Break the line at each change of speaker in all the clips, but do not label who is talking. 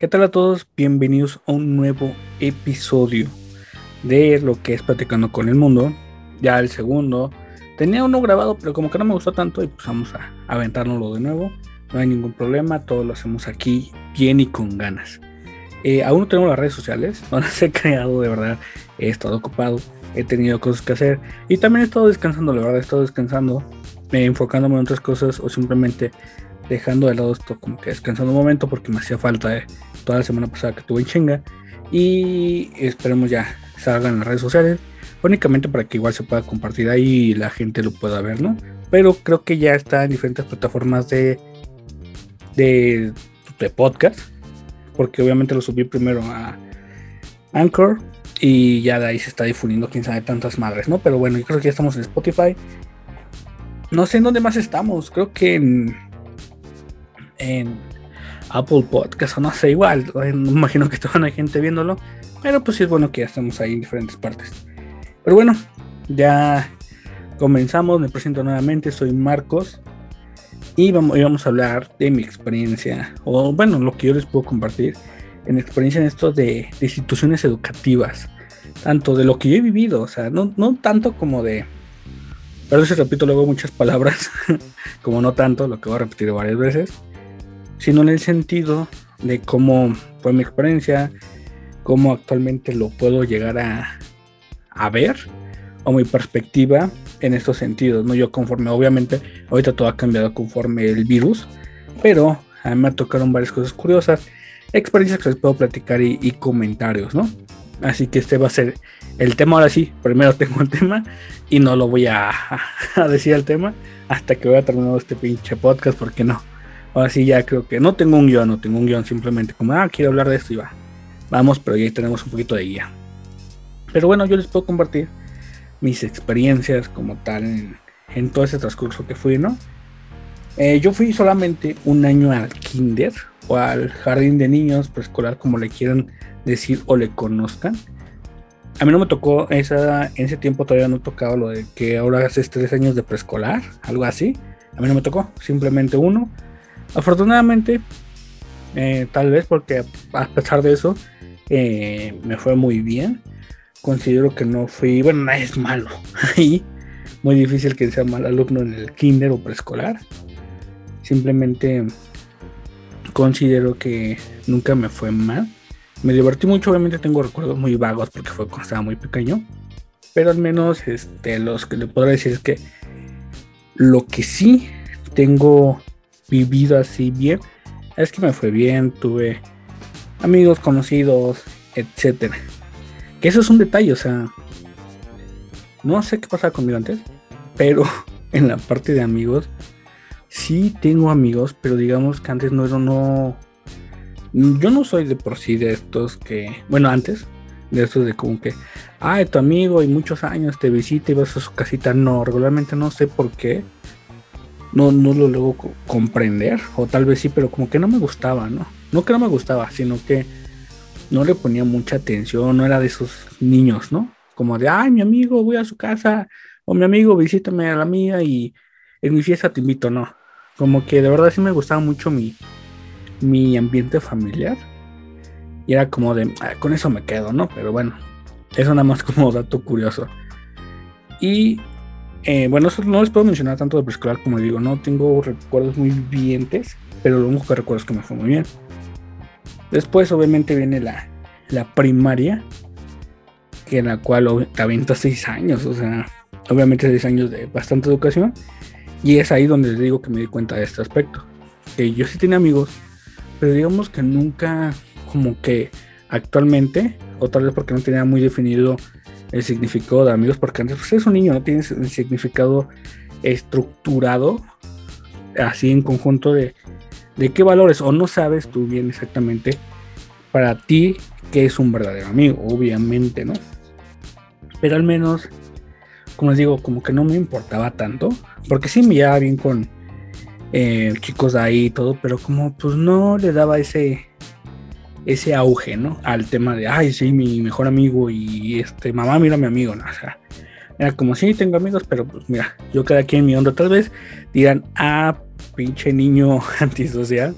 ¿Qué tal a todos? Bienvenidos a un nuevo episodio de lo que es Platicando con el Mundo. Ya el segundo. Tenía uno grabado, pero como que no me gustó tanto y pues vamos a aventárnoslo de nuevo. No hay ningún problema, todo lo hacemos aquí bien y con ganas. Eh, aún no tenemos las redes sociales, no las he creado de verdad. He estado ocupado, he tenido cosas que hacer y también he estado descansando, la verdad, he estado descansando, eh, enfocándome en otras cosas o simplemente dejando de lado esto como que descansando un momento porque me hacía falta eh, toda la semana pasada que tuve en chinga y esperemos ya salgan las redes sociales únicamente para que igual se pueda compartir ahí y la gente lo pueda ver, ¿no? Pero creo que ya está en diferentes plataformas de, de, de podcast, porque obviamente lo subí primero a Anchor y ya de ahí se está difundiendo quién sabe tantas madres, ¿no? Pero bueno, yo creo que ya estamos en Spotify. No sé en dónde más estamos, creo que en en Apple Podcast o no sé, igual, no imagino que toda hay gente viéndolo, pero pues sí es bueno que ya estamos ahí en diferentes partes. Pero bueno, ya comenzamos, me presento nuevamente, soy Marcos y vamos, vamos a hablar de mi experiencia, o bueno, lo que yo les puedo compartir en experiencia en esto de, instituciones educativas, tanto de lo que yo he vivido, o sea, no, no tanto como de... Pero si repito luego muchas palabras, como no tanto, lo que voy a repetir varias veces sino en el sentido de cómo fue mi experiencia, cómo actualmente lo puedo llegar a, a ver, o mi perspectiva en estos sentidos, ¿no? Yo conforme, obviamente, ahorita todo ha cambiado conforme el virus, pero a mí me tocaron varias cosas curiosas, experiencias que les puedo platicar y, comentarios, ¿no? Así que este va a ser el tema ahora sí, primero tengo el tema y no lo voy a, decir el tema hasta que voy a terminar este pinche podcast porque no, Ahora sí ya creo que no tengo un guion, no tengo un guion, simplemente como, ah, quiero hablar de esto y va. Vamos, pero ya tenemos un poquito de guía. Pero bueno, yo les puedo compartir mis experiencias como tal en, todo ese transcurso que fui, ¿no? Eh, yo fui solamente un año al kinder o al jardín de niños preescolar, como le quieran decir o le conozcan. A mí no me tocó esa, en ese tiempo todavía no tocaba lo de que ahora haces tres años de preescolar, algo así. A mí no me tocó, simplemente uno Afortunadamente, eh, tal vez porque a pesar de eso, eh, me fue muy bien. Considero que no fui, bueno, nadie es malo. Ahí, muy difícil que sea mal alumno en el kinder o preescolar. Simplemente considero que nunca me fue mal. Me divertí mucho, obviamente tengo recuerdos muy vagos porque fue cuando estaba muy pequeño. Pero al menos este, los que le puedo decir es que lo que sí tengo vivido así bien, es que me fue bien, tuve amigos conocidos, etcétera. Que eso es un detalle, o sea, no sé qué pasaba conmigo antes, pero en la parte de amigos, sí tengo amigos, pero digamos que antes no era no. Yo no soy de por sí de estos que, bueno, antes, de estos de como que, ah, tu amigo y muchos años te visita y vas a su casita. No, regularmente no sé por qué no, no lo luego comprender, o tal vez sí, pero como que no me gustaba, ¿no? No que no me gustaba, sino que no le ponía mucha atención, no era de esos niños, ¿no? Como de, ay, mi amigo, voy a su casa, o mi amigo, visítame a la mía y en mi fiesta te invito, no. Como que de verdad sí me gustaba mucho mi, mi ambiente familiar. Y era como de, ah, con eso me quedo, ¿no? Pero bueno, eso nada más como dato curioso. Y eh, bueno, no les puedo mencionar tanto de preescolar como digo, no tengo recuerdos muy vivientes, pero lo único que recuerdo es que me fue muy bien. Después, obviamente, viene la, la primaria, que en la cual te avientas seis años, o sea, obviamente seis años de bastante educación, y es ahí donde les digo que me di cuenta de este aspecto. Que yo sí tenía amigos, pero digamos que nunca, como que actualmente, o tal vez porque no tenía muy definido el significado de amigos, porque antes pues, eres un niño, no tienes el significado estructurado así en conjunto de, de qué valores, o no sabes tú bien exactamente para ti qué es un verdadero amigo, obviamente, ¿no? Pero al menos, como les digo, como que no me importaba tanto, porque sí me llevaba bien con eh, chicos ahí y todo, pero como pues no le daba ese ese auge, ¿no? Al tema de, ay, sí, mi mejor amigo y este, mamá, mira mi amigo, ¿no? O sea, era como, sí, tengo amigos, pero pues mira, yo cada quien mi onda, tal vez dirán, ah, pinche niño antisocial,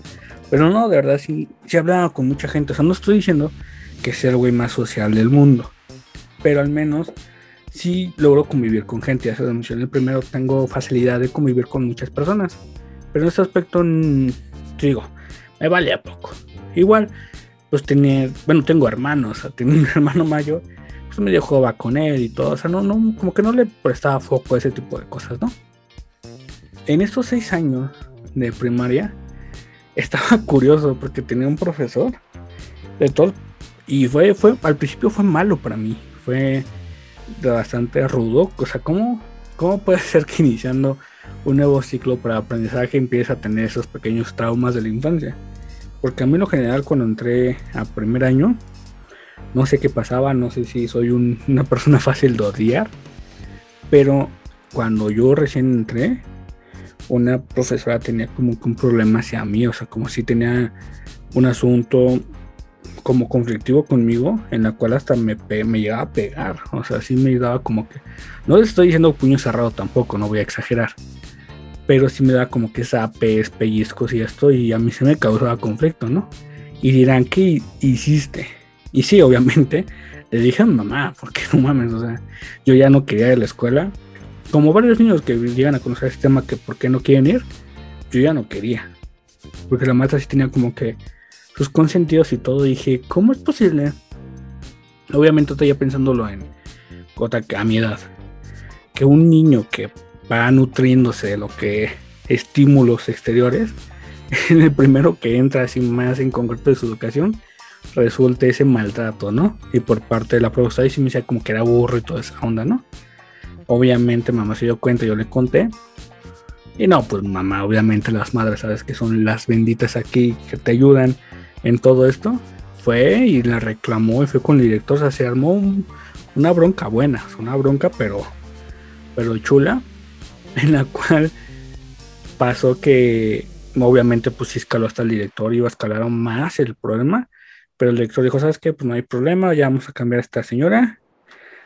Pero no, de verdad sí, sí hablaba con mucha gente. O sea, no estoy diciendo que sea el güey más social del mundo. Pero al menos sí logro convivir con gente. Ya se lo mencioné primero, tengo facilidad de convivir con muchas personas. Pero en este aspecto, digo, me vale a poco. Igual, pues tenía, bueno, tengo hermanos, tengo un hermano mayor, pues medio jugaba con él y todo. O sea, no, no, como que no le prestaba foco a ese tipo de cosas, ¿no? En estos seis años de primaria, estaba curioso porque tenía un profesor de todo y fue, fue, al principio fue malo para mí, fue bastante rudo, o sea, ¿cómo, cómo puede ser que iniciando un nuevo ciclo para aprendizaje empieza a tener esos pequeños traumas de la infancia? Porque a mí en lo general cuando entré a primer año, no sé qué pasaba, no sé si soy una persona fácil de odiar, pero cuando yo recién entré, una profesora tenía como que un problema hacia mí, o sea, como si tenía un asunto como conflictivo conmigo, en la cual hasta me, me llegaba a pegar, o sea, sí me daba como que, no les estoy diciendo puño cerrado tampoco, no voy a exagerar, pero sí me daba como que zapes, pellizcos y esto, y a mí se me causaba conflicto, ¿no? Y dirán, ¿qué hiciste? Y sí, obviamente, le dije a mi mamá, porque no mames, o sea, yo ya no quería ir a la escuela, como varios niños que llegan a conocer este tema que por qué no quieren ir, yo ya no quería. Porque la maestra sí tenía como que sus consentidos y todo. dije, ¿cómo es posible? Obviamente estoy ya pensándolo en a mi edad. Que un niño que va nutriéndose de lo que estímulos exteriores, en el primero que entra así más en concreto de su educación, resulta ese maltrato, ¿no? Y por parte de la profesora y sí me decía como que era burro y toda esa onda, ¿no? Obviamente mamá se dio cuenta, yo le conté. Y no, pues mamá, obviamente las madres, sabes que son las benditas aquí que te ayudan en todo esto. Fue y la reclamó y fue con el director, se armó una bronca buena, una bronca pero, pero chula, en la cual pasó que obviamente pues sí escaló hasta el director, iba a escalar más el problema, pero el director dijo, ¿sabes qué? Pues no hay problema, ya vamos a cambiar a esta señora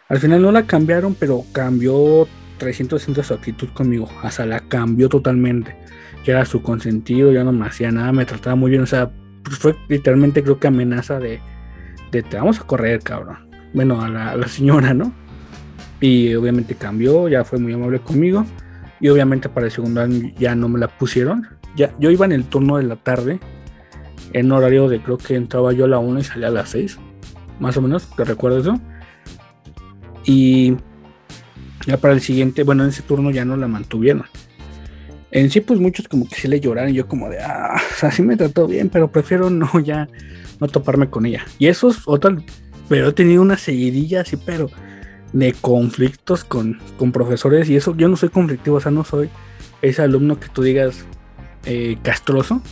al final no la cambiaron, pero cambió 360 su actitud conmigo. Hasta la cambió totalmente. Ya era su consentido, ya no me hacía nada, me trataba muy bien. O sea, pues fue literalmente creo que amenaza de, de te vamos a correr, cabrón. Bueno, a la, señora, ¿no? Y obviamente cambió, ya fue muy amable conmigo. Y obviamente para el segundo año ya no me la pusieron. Ya, yo iba en el turno de la tarde, en horario de creo que entraba yo a la 1 y salía a las 6. Más o menos, ¿te recuerdas eso? Y ya para el siguiente, bueno, en ese turno ya no la mantuvieron. En sí, pues muchos como que sí le lloraron. Y yo como de, ah, o me trató bien, pero prefiero no ya, no toparme con ella. Y eso es otra, pero he tenido una seguidilla así, pero de conflictos con, con profesores. Y eso, yo no soy conflictivo, o sea, no soy ese alumno que tú digas eh, castroso,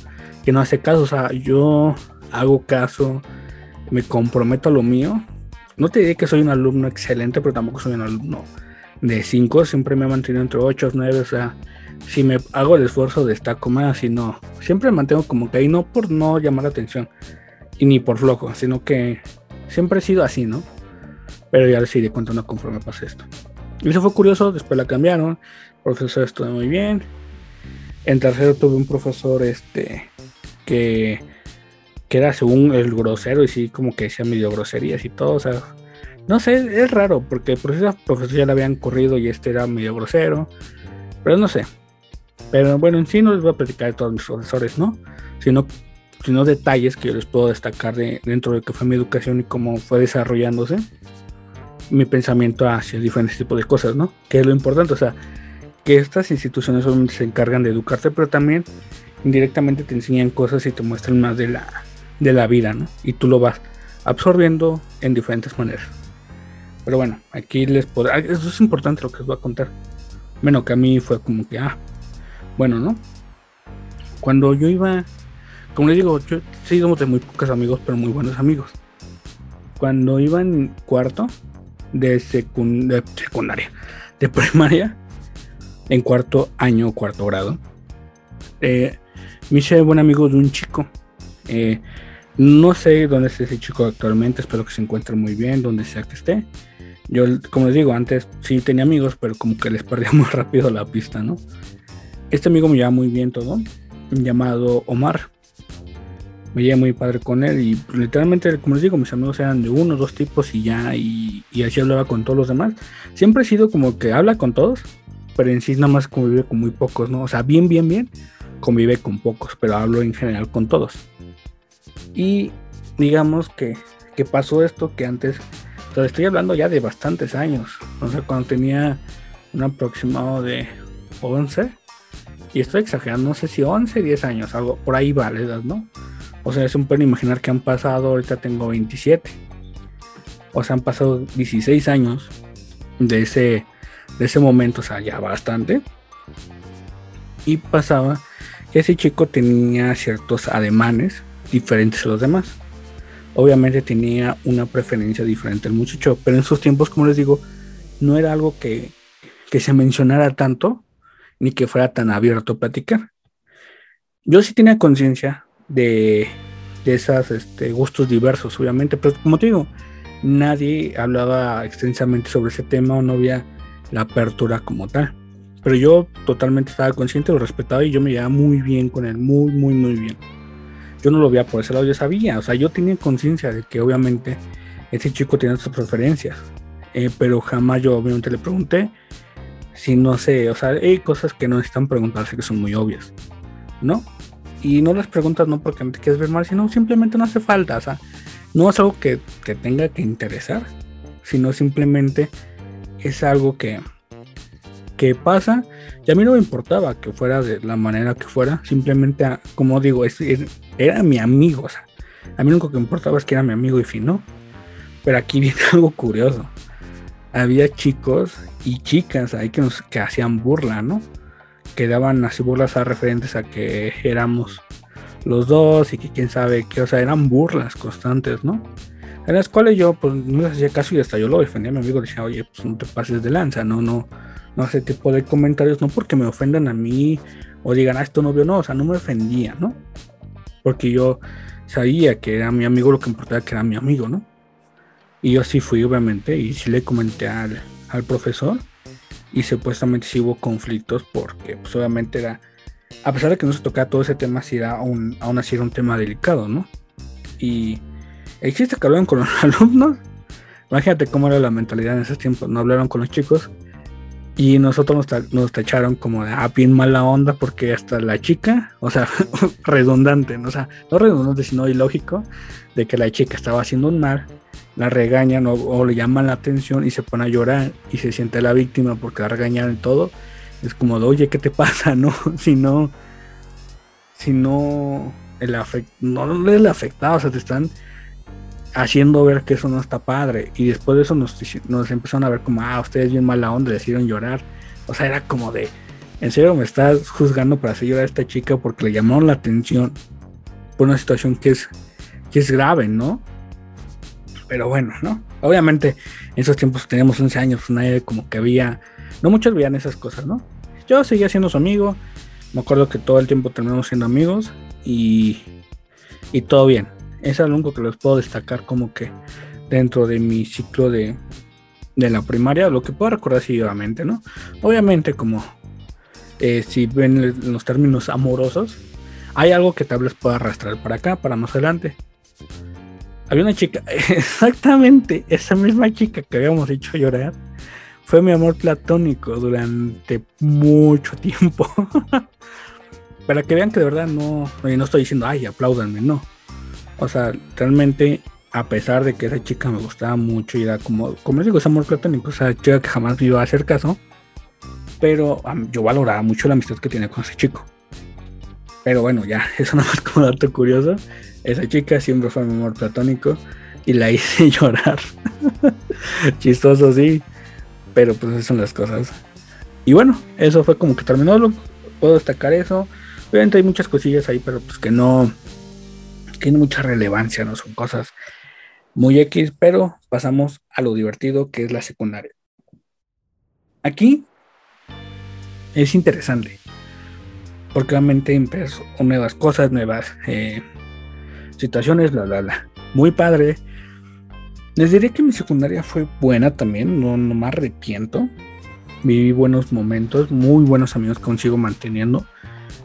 que no hace caso. O sea, yo hago caso, me comprometo a lo mío no te diré que soy un alumno excelente, pero tampoco soy un alumno de 5. Siempre me he mantenido entre 8 o 9. O sea, si me hago el esfuerzo, destaco más. Y no, siempre me mantengo como que ahí, no por no llamar la atención y ni por flojo, sino que siempre he sido así, ¿no? Pero ya les iré contando conforme pase esto. Y eso fue curioso, después la cambiaron. El profesor estuvo muy bien. En tercero tuve un profesor este que que era según el grosero y sí como que decía medio groserías y todo, o sea, no sé, es raro porque por esa profesor ya la habían corrido y este era medio grosero, pero no sé. Pero bueno, en sí no les voy a platicar de todos mis profesores, ¿no? Sino, sino detalles que yo les puedo destacar de, dentro de que fue mi educación y cómo fue desarrollándose mi pensamiento hacia diferentes tipos de cosas, ¿no? Que es lo importante, o sea, que estas instituciones se encargan de educarte, pero también indirectamente te enseñan cosas y te muestran más de la de la vida, ¿no? Y tú lo vas absorbiendo en diferentes maneras. Pero bueno, aquí les puedo... Ah, eso es importante lo que les voy a contar. Bueno, que a mí fue como que, ah, bueno, ¿no? Cuando yo iba, como les digo, yo sí de muy pocos amigos, pero muy buenos amigos. Cuando iba en cuarto de, secundaria, de primaria, en cuarto año, cuarto grado, eh, me hice buen amigo de un chico eh, no sé dónde está ese chico actualmente, espero que se encuentre muy bien, donde sea que esté. Yo, como les digo, antes sí tenía amigos, pero como que les perdía muy rápido la pista, ¿no? Este amigo me lleva muy bien todo, llamado Omar. Me llevé muy padre con él y pues, literalmente, como les digo, mis amigos eran de uno, dos tipos y ya, y, y así hablaba con todos los demás. Siempre he sido como que habla con todos, pero en sí nada más convive con muy pocos, ¿no? O sea, bien, bien, bien, convive con pocos, pero hablo en general con todos. Y digamos que, que pasó esto que antes, pero estoy hablando ya de bastantes años, o sea, cuando tenía un aproximado de 11, y estoy exagerando, no sé si 11, 10 años, algo por ahí va la edad, ¿no? O sea, es un pueden imaginar que han pasado, ahorita tengo 27. O sea, han pasado 16 años de ese, de ese momento, o sea, ya bastante. Y pasaba que ese chico tenía ciertos ademanes diferentes a los demás. Obviamente tenía una preferencia diferente el muchacho, pero en esos tiempos, como les digo, no era algo que, que se mencionara tanto ni que fuera tan abierto a platicar. Yo sí tenía conciencia de, de esos este, gustos diversos, obviamente, pero como te digo, nadie hablaba extensamente sobre ese tema o no había la apertura como tal. Pero yo totalmente estaba consciente, lo respetaba y yo me llevaba muy bien con él, muy, muy, muy bien. Yo no lo veía por ese lado, yo sabía, o sea, yo tenía conciencia de que obviamente ese chico tenía sus preferencias, eh, pero jamás yo obviamente le pregunté si no sé, o sea, hay cosas que no necesitan preguntarse que son muy obvias, ¿no? Y no las preguntas no porque te quieres ver mal, sino simplemente no hace falta, o sea, no es algo que te tenga que interesar, sino simplemente es algo que, que pasa y a mí no me importaba que fuera de la manera que fuera, simplemente, ah, como digo, es, era mi amigo, o sea, a mí lo único que importaba es que era mi amigo y fin, ¿no? Pero aquí viene algo curioso. Había chicos y chicas ahí que nos que hacían burla, ¿no? Que daban así burlas a referentes a que éramos los dos y que quién sabe qué, o sea, eran burlas constantes, ¿no? En las cuales yo pues no les hacía caso y hasta yo lo defendía a mi amigo, decía, oye, pues no te pases de lanza, no, no, no ese tipo de comentarios, no porque me ofendan a mí o digan, ah, esto no no, o sea, no me ofendía, ¿no? Porque yo sabía que era mi amigo, lo que importaba que era mi amigo, ¿no? Y yo sí fui, obviamente, y sí le comenté al, al profesor y supuestamente sí hubo conflictos porque pues obviamente era, a pesar de que no se tocaba todo ese tema, sí era un, aún así era un tema delicado, ¿no? Y existe que hablaron con los alumnos, imagínate cómo era la mentalidad en esos tiempos, no hablaron con los chicos y nosotros nos, nos tacharon como de, ah, bien mala onda porque hasta la chica, o sea, redundante, ¿no? sea, no redundante, sino ilógico, de que la chica estaba haciendo un mal la regañan o, le llaman la atención y se pone a llorar y se siente la víctima porque la regañaron y todo, es como de, oye, ¿qué te pasa? No, si no, si no, el afect, no le afectado, o sea, te están haciendo ver que eso no está padre. Y después de eso nos, nos empezaron a ver como, ah, ustedes bien mala onda, decidieron llorar. O sea, era como de, en serio me estás juzgando para hacer llorar a esta chica porque le llamaron la atención por una situación que es, que es grave, ¿no? Pero bueno, ¿no? Obviamente en esos tiempos teníamos 11 años, nadie como que había, no muchos veían esas cosas, ¿no? Yo seguía siendo su amigo, me acuerdo que todo el tiempo terminamos siendo amigos y, y todo bien. Es algo que les puedo destacar como que dentro de mi ciclo de, de la primaria, lo que puedo recordar seguidamente, ¿no? Obviamente como eh, si ven los términos amorosos, hay algo que tal vez pueda arrastrar para acá, para más adelante había una chica, exactamente esa misma chica que habíamos hecho llorar, fue mi amor platónico durante mucho tiempo. Para que vean que de verdad no, no estoy diciendo, ay, apláudanme, no. O sea, realmente, a pesar de que esa chica me gustaba mucho y era como, como les digo, es amor platónico, o sea, chica que jamás me iba a hacer caso, pero yo valoraba mucho la amistad que tenía con ese chico. Pero bueno, ya, eso nada más como dato curioso. Esa chica siempre fue mi amor platónico y la hice llorar. Chistoso, sí. Pero pues esas son las cosas. Y bueno, eso fue como que terminó. Puedo destacar eso. Obviamente hay muchas cosillas ahí, pero pues que no tiene mucha relevancia, no son cosas muy X, pero pasamos a lo divertido que es la secundaria. Aquí es interesante, porque realmente empezó nuevas cosas, nuevas eh, situaciones, la, la, la. Muy padre. Les diré que mi secundaria fue buena también, no, no me arrepiento. Viví buenos momentos, muy buenos amigos consigo manteniendo.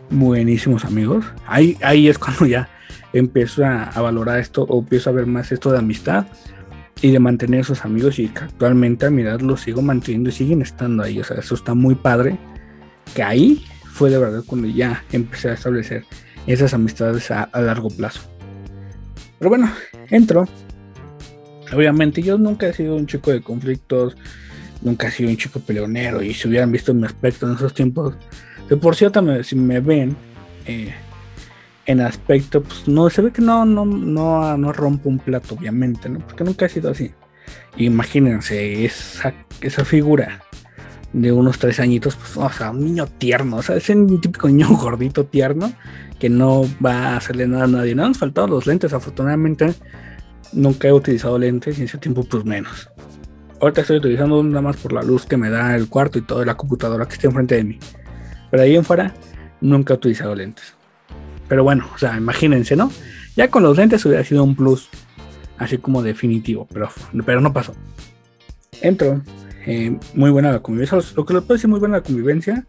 Buenísimos amigos. Ahí, ahí es cuando ya empiezo a, valorar esto o empiezo a ver más esto de amistad y de mantener esos amigos y que actualmente a mi edad los sigo manteniendo y siguen estando ahí. O sea, eso está muy padre. Que ahí fue de verdad cuando ya empecé a establecer esas amistades a, largo plazo. Pero bueno, entro. Obviamente yo nunca he sido un chico de conflictos, nunca he sido un chico peleonero y si hubieran visto mi aspecto en esos tiempos, de por cierto, si me ven eh, en aspecto, pues no, se ve que no, no, no, no rompo un plato, obviamente, ¿no? Porque nunca he sido así. Imagínense esa, esa figura de unos tres añitos, pues, o sea, un niño tierno, o sea, es un típico niño gordito tierno que no va a hacerle nada a nadie. No han faltado los lentes, afortunadamente nunca he utilizado lentes y en ese tiempo pues menos. Ahorita estoy utilizando nada más por la luz que me da el cuarto y toda la computadora que está enfrente de mí. Pero ahí en fuera nunca he utilizado lentes. Pero bueno, o sea, imagínense, ¿no? Ya con los lentes hubiera sido un plus, así como definitivo, pero, pero no pasó. Entro, eh, muy buena la convivencia. Lo que le puedo decir muy buena la convivencia,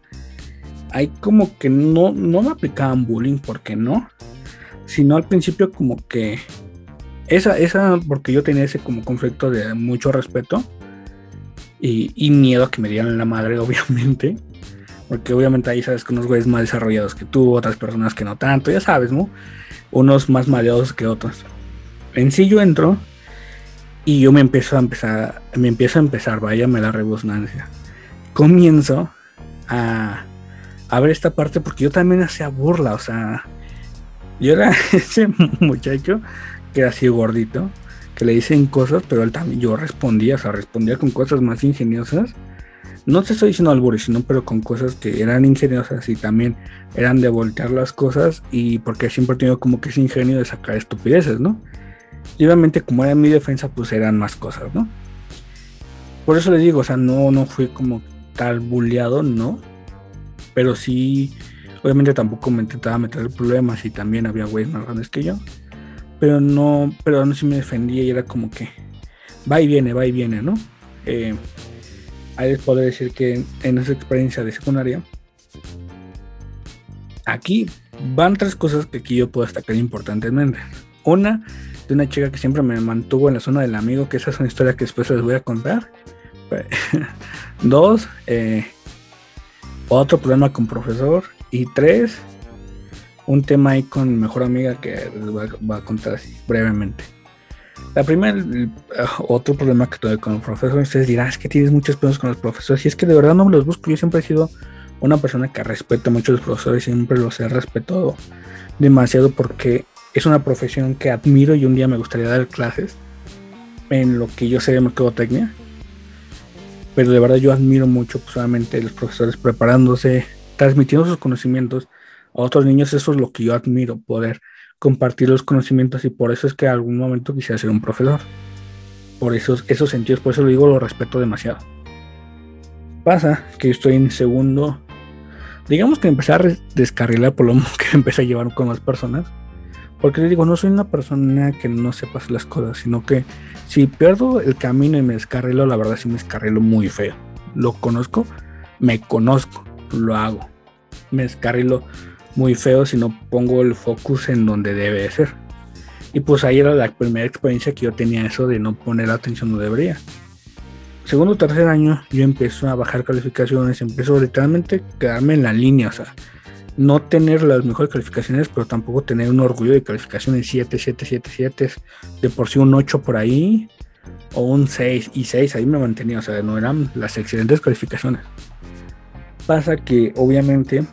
hay como que no, no me aplicaban bullying, porque no, sino al principio como que esa, esa, porque yo tenía ese como conflicto de mucho respeto y, miedo a que me dieran la madre, obviamente. Porque obviamente ahí sabes que unos güeyes más desarrollados que tú, otras personas que no tanto, ya sabes, ¿no? Unos más maleados que otros. En sí yo entro y yo me empiezo a empezar, me empiezo a empezar, váyame la rebusnancia. Comienzo a, a ver esta parte porque yo también hacía burla, o sea, yo era ese muchacho que era así gordito, que le dicen cosas, pero él también, yo respondía, o sea, respondía con cosas más ingeniosas. No te estoy diciendo albures, sino pero con cosas que eran ingeniosas y también eran de voltear las cosas y porque siempre he tenido como que ese ingenio de sacar estupideces, ¿no? Y obviamente como era mi defensa, pues eran más cosas, ¿no? Por eso les digo, o sea, no, no fui como tal bulleado, ¿no? Pero sí, obviamente tampoco me intentaba meter problemas y también había güeyes más grandes que yo pero no, pero no si me defendía y era como que va y viene, va y viene, ¿no? Eh, ahí les puedo decir que en esa experiencia de secundaria, aquí van tres cosas que aquí yo puedo destacar importantemente. Una, de una chica que siempre me mantuvo en la zona del amigo, que esa es una historia que después les voy a contar. Dos, eh, otro problema con profesor. Y tres, un tema ahí con mejor amiga que les voy a, contar así brevemente. La primera, otro problema que tuve con el profesor, ustedes dirán, es que tienes muchos problemas con los profesores, y es que de verdad no me los busco, yo siempre he sido una persona que respeta mucho a los profesores, siempre los he respetado demasiado porque es una profesión que admiro y un día me gustaría dar clases en lo que yo sé de mercadotecnia, pero de verdad yo admiro mucho pues, solamente los profesores preparándose, transmitiendo sus conocimientos, a otros niños, eso es lo que yo admiro, poder compartir los conocimientos y por eso es que en algún momento quisiera ser un profesor. Por esos, esos sentidos, por eso lo digo, lo respeto demasiado. Pasa que estoy en segundo, digamos que empecé a descarrilar por lo que empecé a llevar con las personas. Porque les digo, no soy una persona que no sepa las cosas, sino que si pierdo el camino y me descarrilo, la verdad sí me descarrilo muy feo. Lo conozco, me conozco, lo hago. Me descarrilo muy feo si no pongo el focus en donde debe ser. Y pues ahí era la primera experiencia que yo tenía eso de no poner atención donde debería. Segundo o tercer año yo empiezo a bajar calificaciones, empiezo literalmente a quedarme en la línea, o sea, no tener las mejores calificaciones, pero tampoco tener un orgullo de calificaciones 7, 7, 7, 7, de por sí un 8 por ahí, o un 6 y 6, ahí me mantenía, o sea, no eran las excelentes calificaciones. Pasa que obviamente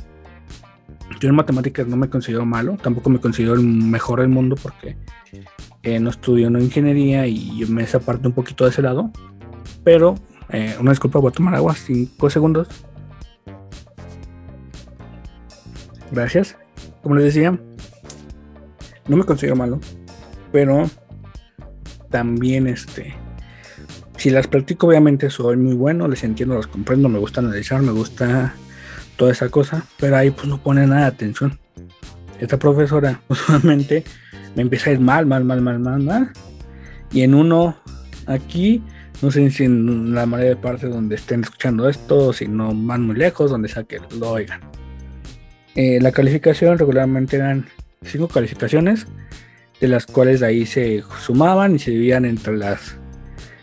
yo en matemáticas no me considero malo, tampoco me considero el mejor del mundo porque eh, no estudio no ingeniería y me desaparto un poquito de ese lado. Pero, eh, una disculpa, voy a tomar agua, 5 segundos. Gracias. Como les decía, no me considero malo, pero también este si las practico obviamente soy muy bueno, les entiendo, las comprendo, me gusta analizar, me gusta toda esa cosa, pero ahí pues no pone nada de atención. Esta profesora usualmente me empieza a ir mal, mal, mal, mal, mal, mal. Y en uno aquí, no sé si en la mayoría de partes donde estén escuchando esto, si no van muy lejos, donde sea que lo oigan. Eh, la calificación regularmente eran cinco calificaciones, de las cuales de ahí se sumaban y se dividían entre las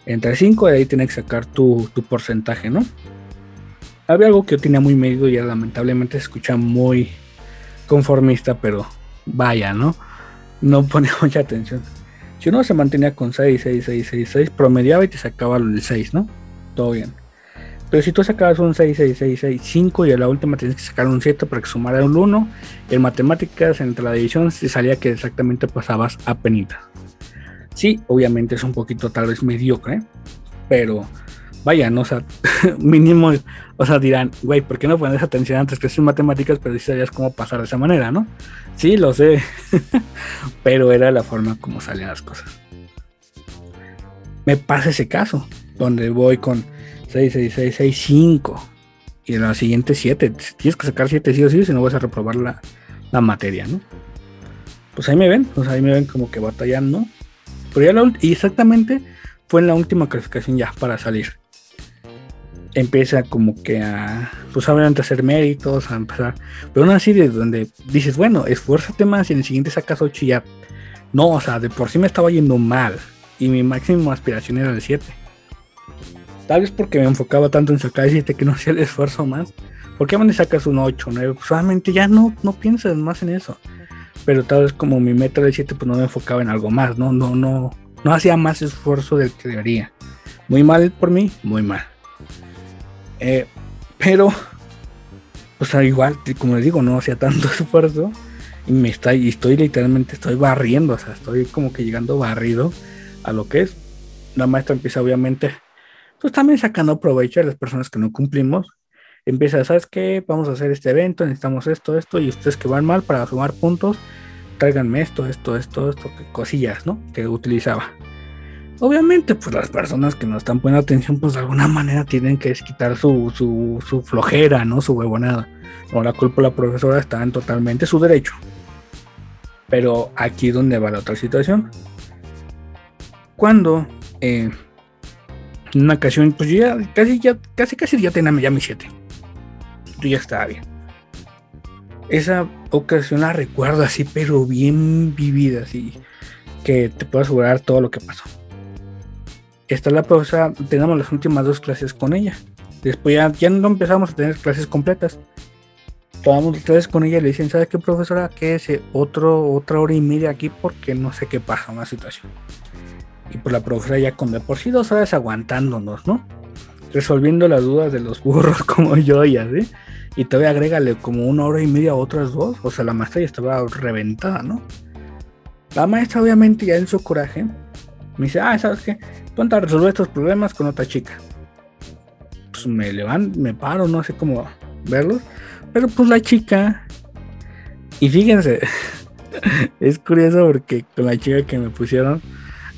entre cinco, y ahí tienes que sacar tu, tu, porcentaje, ¿no? Había algo que yo tenía muy medido y lamentablemente se escucha muy conformista, pero vaya, ¿no? No pone mucha atención. Si uno se mantenía con 6, 6, 6, 6, 6, promediaba y te sacaba el 6, ¿no? Todo bien. Pero si tú sacabas un 6, 6, 6, 6, 5 y a la última tienes que sacar un 7 para que sumara un 1, en matemáticas, entre la división, se salía que exactamente pasabas a penitas. Sí, obviamente es un poquito tal vez mediocre, pero vaya, no, o sea, mínimo, o sea, dirán, güey, ¿por qué no pones atención antes que es matemáticas, pero si sabías cómo pasar de esa manera, ¿no? Sí, lo sé, pero era la forma como salían las cosas. Me pasa ese caso, donde voy con 6, 6, 6, 6, 5. Y en la siguiente 7. Tienes que sacar 7 sí o sí, si no vas a reprobar la, la materia, ¿no? Pues ahí me ven, pues ahí me ven como que batallando. Pero ya la y exactamente fue en la última calificación ya para salir. Empieza como que a, pues obviamente a hacer méritos, a empezar. Pero aún así de donde dices, bueno, esfuérzate más y en el siguiente sacas 8 y ya. No, o sea, de por sí me estaba yendo mal. Y mi máxima aspiración era el 7 Tal vez porque me enfocaba tanto en sacar el 7 que no hacía el esfuerzo más. ¿Por qué me sacas un 8, 9? Pues solamente ya no, no piensas más en eso. Pero tal vez como mi meta del 7 pues no me enfocaba en algo más, ¿no? No, no, no hacía más esfuerzo del que debería. Muy mal por mí, muy mal. Eh, pero, pues igual, como les digo, no hacía tanto esfuerzo. Y me está, y estoy literalmente, estoy barriendo, o sea, estoy como que llegando barrido a lo que es. La maestra empieza obviamente pues también sacando provecho de las personas que no cumplimos. Empieza, ¿sabes qué? Vamos a hacer este evento, necesitamos esto, esto, y ustedes que van mal para sumar puntos, tráiganme esto, esto, esto, esto, cosillas, ¿no? Que utilizaba. Obviamente, pues las personas que no están poniendo atención, pues de alguna manera tienen que quitar su, su, su flojera, ¿no? Su huevonada. No la culpa la profesora está en totalmente su derecho. Pero aquí donde va la otra situación. Cuando eh, en una ocasión, pues yo ya casi, ya, casi, casi ya tenía ya mi 7. Yo ya estaba bien. Esa ocasión la recuerdo así, pero bien vivida, así, que te puedo asegurar todo lo que pasó. Está la profesora, tenemos las últimas dos clases con ella. Después ya, ya no empezamos a tener clases completas. Tomamos clases con ella y le dicen, ¿sabe qué profesora? Quédese otro, otra hora y media aquí porque no sé qué pasa, una situación. Y pues la profesora ya con de por sí dos horas aguantándonos, ¿no? Resolviendo las dudas de los burros como yo y así. Y todavía agrégale como una hora y media a otras dos. O sea, la maestra ya estaba reventada, ¿no? La maestra obviamente ya en su coraje me dice, ah, ¿sabes qué? Ponte a resolver estos problemas con otra chica. Pues me levanto, me paro, no sé cómo verlos. Pero pues la chica... Y fíjense, es curioso porque con la chica que me pusieron